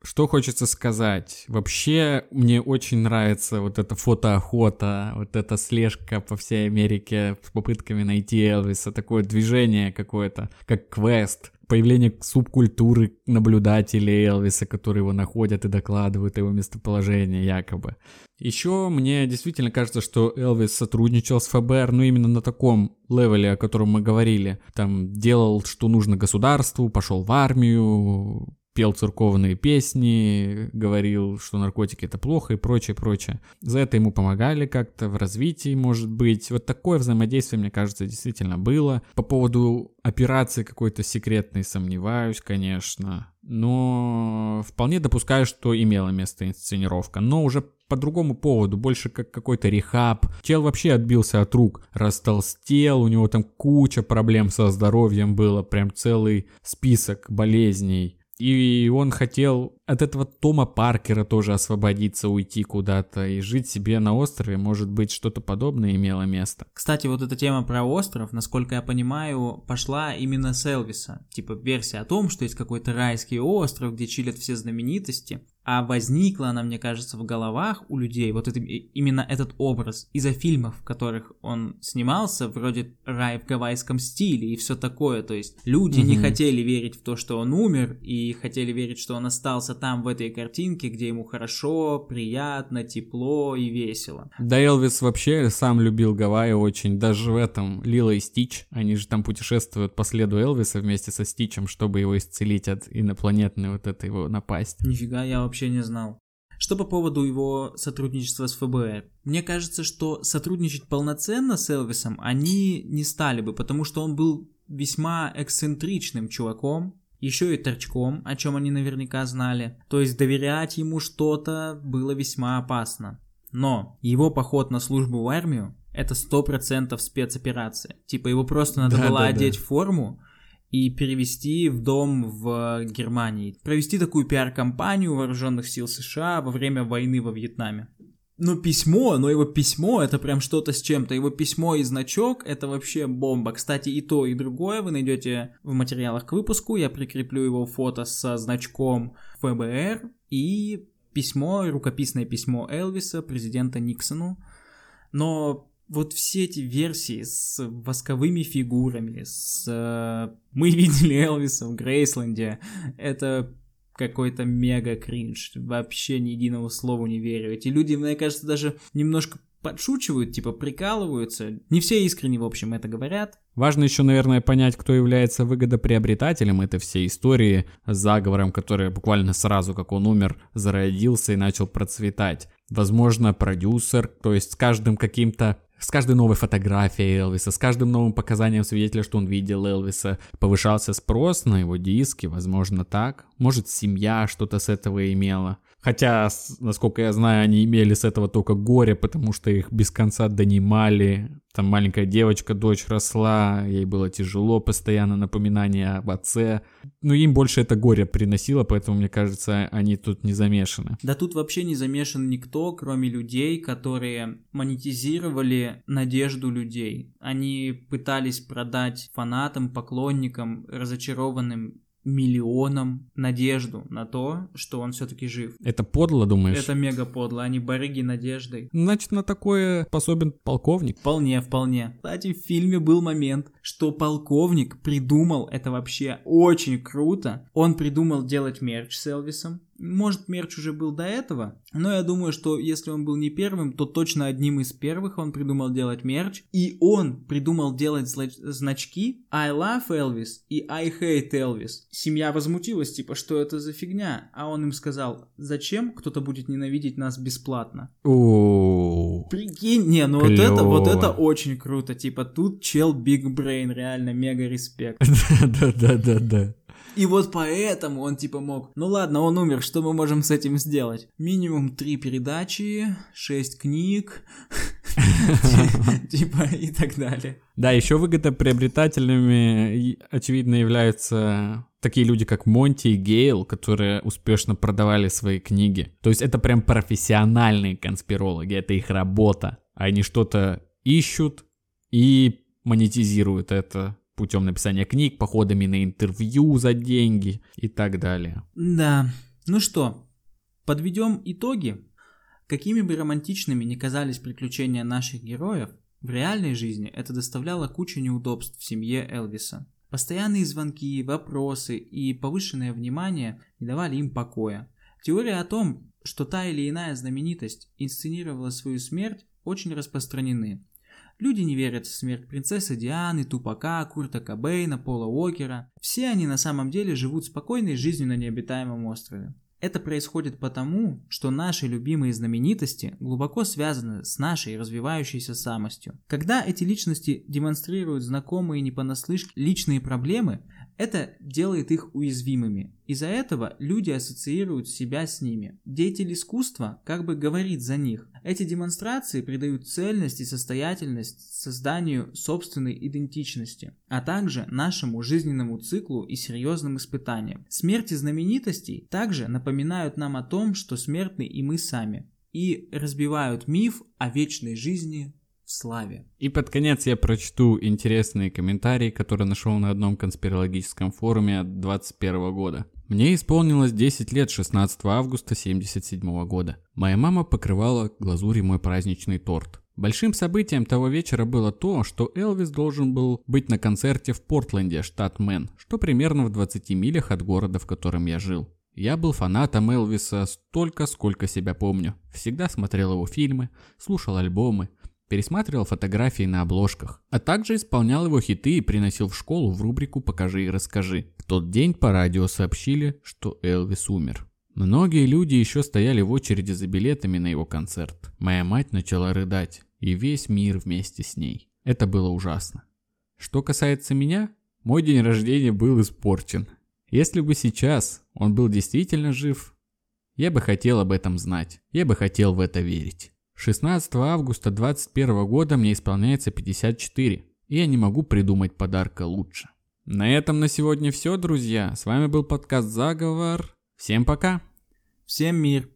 что хочется сказать? Вообще, мне очень нравится вот эта фотоохота, вот эта слежка по всей Америке с попытками найти Элвиса, такое движение какое-то, как квест, появление субкультуры наблюдателей Элвиса, которые его находят и докладывают его местоположении якобы. Еще мне действительно кажется, что Элвис сотрудничал с ФБР, ну именно на таком левеле, о котором мы говорили. Там делал, что нужно государству, пошел в армию, пел церковные песни, говорил, что наркотики это плохо и прочее, прочее. За это ему помогали как-то в развитии, может быть. Вот такое взаимодействие, мне кажется, действительно было. По поводу операции какой-то секретной сомневаюсь, конечно. Но вполне допускаю, что имела место инсценировка. Но уже по другому поводу, больше как какой-то рехаб. Чел вообще отбился от рук, растолстел, у него там куча проблем со здоровьем было, прям целый список болезней. И он хотел от этого Тома Паркера тоже освободиться, уйти куда-то и жить себе на острове. Может быть, что-то подобное имело место. Кстати, вот эта тема про остров, насколько я понимаю, пошла именно с Элвиса. Типа версия о том, что есть какой-то райский остров, где чилят все знаменитости а возникла она, мне кажется, в головах у людей, вот это, именно этот образ из-за фильмов, в которых он снимался, вроде «Рай в гавайском стиле» и все такое, то есть люди mm-hmm. не хотели верить в то, что он умер, и хотели верить, что он остался там, в этой картинке, где ему хорошо, приятно, тепло и весело. Да, Элвис вообще сам любил Гавайи очень, даже в этом Лила и Стич, они же там путешествуют по следу Элвиса вместе со Стичем, чтобы его исцелить от инопланетной вот этой его напасти. Нифига, я вообще не знал. Что по поводу его сотрудничества с ФБР? Мне кажется, что сотрудничать полноценно с Элвисом они не стали бы, потому что он был весьма эксцентричным чуваком, еще и торчком, о чем они наверняка знали. То есть доверять ему что-то было весьма опасно. Но его поход на службу в армию это сто процентов спецоперация. Типа его просто надо Да, было да, одеть да. форму и перевести в дом в Германии. Провести такую пиар-компанию вооруженных сил США во время войны во Вьетнаме. Ну, письмо, но его письмо это прям что-то с чем-то. Его письмо и значок это вообще бомба. Кстати, и то, и другое вы найдете в материалах к выпуску. Я прикреплю его фото со значком ФБР и письмо, рукописное письмо Элвиса президента Никсону. Но вот все эти версии с восковыми фигурами, с э, мы видели Элвиса в Грейсленде, это какой-то мега кринж. Вообще ни единого слову не верю. Эти люди, мне кажется, даже немножко подшучивают, типа прикалываются. Не все искренне, в общем, это говорят. Важно еще, наверное, понять, кто является выгодоприобретателем этой всей истории с заговором, который буквально сразу, как он умер, зародился и начал процветать. Возможно, продюсер, то есть с каждым каким-то с каждой новой фотографией Элвиса, с каждым новым показанием свидетеля, что он видел Элвиса, повышался спрос на его диски, возможно так. Может, семья что-то с этого имела. Хотя, насколько я знаю, они имели с этого только горе, потому что их без конца донимали. Там маленькая девочка, дочь росла, ей было тяжело, постоянно напоминание об отце. Ну, им больше это горе приносило, поэтому, мне кажется, они тут не замешаны. Да тут вообще не замешан никто, кроме людей, которые монетизировали надежду людей. Они пытались продать фанатам, поклонникам, разочарованным миллионам надежду на то, что он все-таки жив. Это подло, думаешь? Это мега подло, они барыги надеждой. Значит, на такое способен полковник. Вполне, вполне. Кстати, в фильме был момент, что полковник придумал, это вообще очень круто, он придумал делать мерч с Элвисом. Может, мерч уже был до этого, но я думаю, что если он был не первым, то точно одним из первых он придумал делать мерч. И он придумал делать значки I love Elvis и I hate Elvis. Семья возмутилась, типа, что это за фигня? А он им сказал, зачем кто-то будет ненавидеть нас бесплатно? Прикинь, не, ну вот это, вот это очень круто. Типа тут чел Big Brain, реально мега респект. Да-да-да-да. И вот поэтому он типа мог. Ну ладно, он умер, что мы можем с этим сделать? Минимум три передачи, шесть книг, типа и так далее. Да, еще выгодоприобретателями, очевидно, являются такие люди, как Монти и Гейл, которые успешно продавали свои книги. То есть это прям профессиональные конспирологи, это их работа. Они что-то ищут и монетизируют это путем написания книг, походами на интервью за деньги и так далее. Да. Ну что, подведем итоги. Какими бы романтичными ни казались приключения наших героев, в реальной жизни это доставляло кучу неудобств в семье Элвиса. Постоянные звонки, вопросы и повышенное внимание не давали им покоя. Теория о том, что та или иная знаменитость инсценировала свою смерть, очень распространены. Люди не верят в смерть принцессы Дианы, Тупака, Курта Кобейна, Пола Уокера. Все они на самом деле живут спокойной жизнью на необитаемом острове. Это происходит потому, что наши любимые знаменитости глубоко связаны с нашей развивающейся самостью. Когда эти личности демонстрируют знакомые не понаслышке личные проблемы, это делает их уязвимыми. Из-за этого люди ассоциируют себя с ними. Деятель искусства как бы говорит за них. Эти демонстрации придают цельность и состоятельность созданию собственной идентичности, а также нашему жизненному циклу и серьезным испытаниям. Смерти знаменитостей также напоминают нам о том, что смертны и мы сами, и разбивают миф о вечной жизни в славе. И под конец я прочту интересные комментарии, которые нашел на одном конспирологическом форуме от 21 года. Мне исполнилось 10 лет 16 августа 77 года. Моя мама покрывала глазурью мой праздничный торт. Большим событием того вечера было то, что Элвис должен был быть на концерте в Портленде, штат Мэн, что примерно в 20 милях от города, в котором я жил. Я был фанатом Элвиса столько, сколько себя помню. Всегда смотрел его фильмы, слушал альбомы, пересматривал фотографии на обложках, а также исполнял его хиты и приносил в школу в рубрику «Покажи и расскажи». В тот день по радио сообщили, что Элвис умер. Многие люди еще стояли в очереди за билетами на его концерт. Моя мать начала рыдать, и весь мир вместе с ней. Это было ужасно. Что касается меня, мой день рождения был испорчен. Если бы сейчас он был действительно жив, я бы хотел об этом знать, я бы хотел в это верить. 16 августа 2021 года мне исполняется 54, и я не могу придумать подарка лучше. На этом на сегодня все, друзья. С вами был подкаст «Заговор». Всем пока! Всем мир!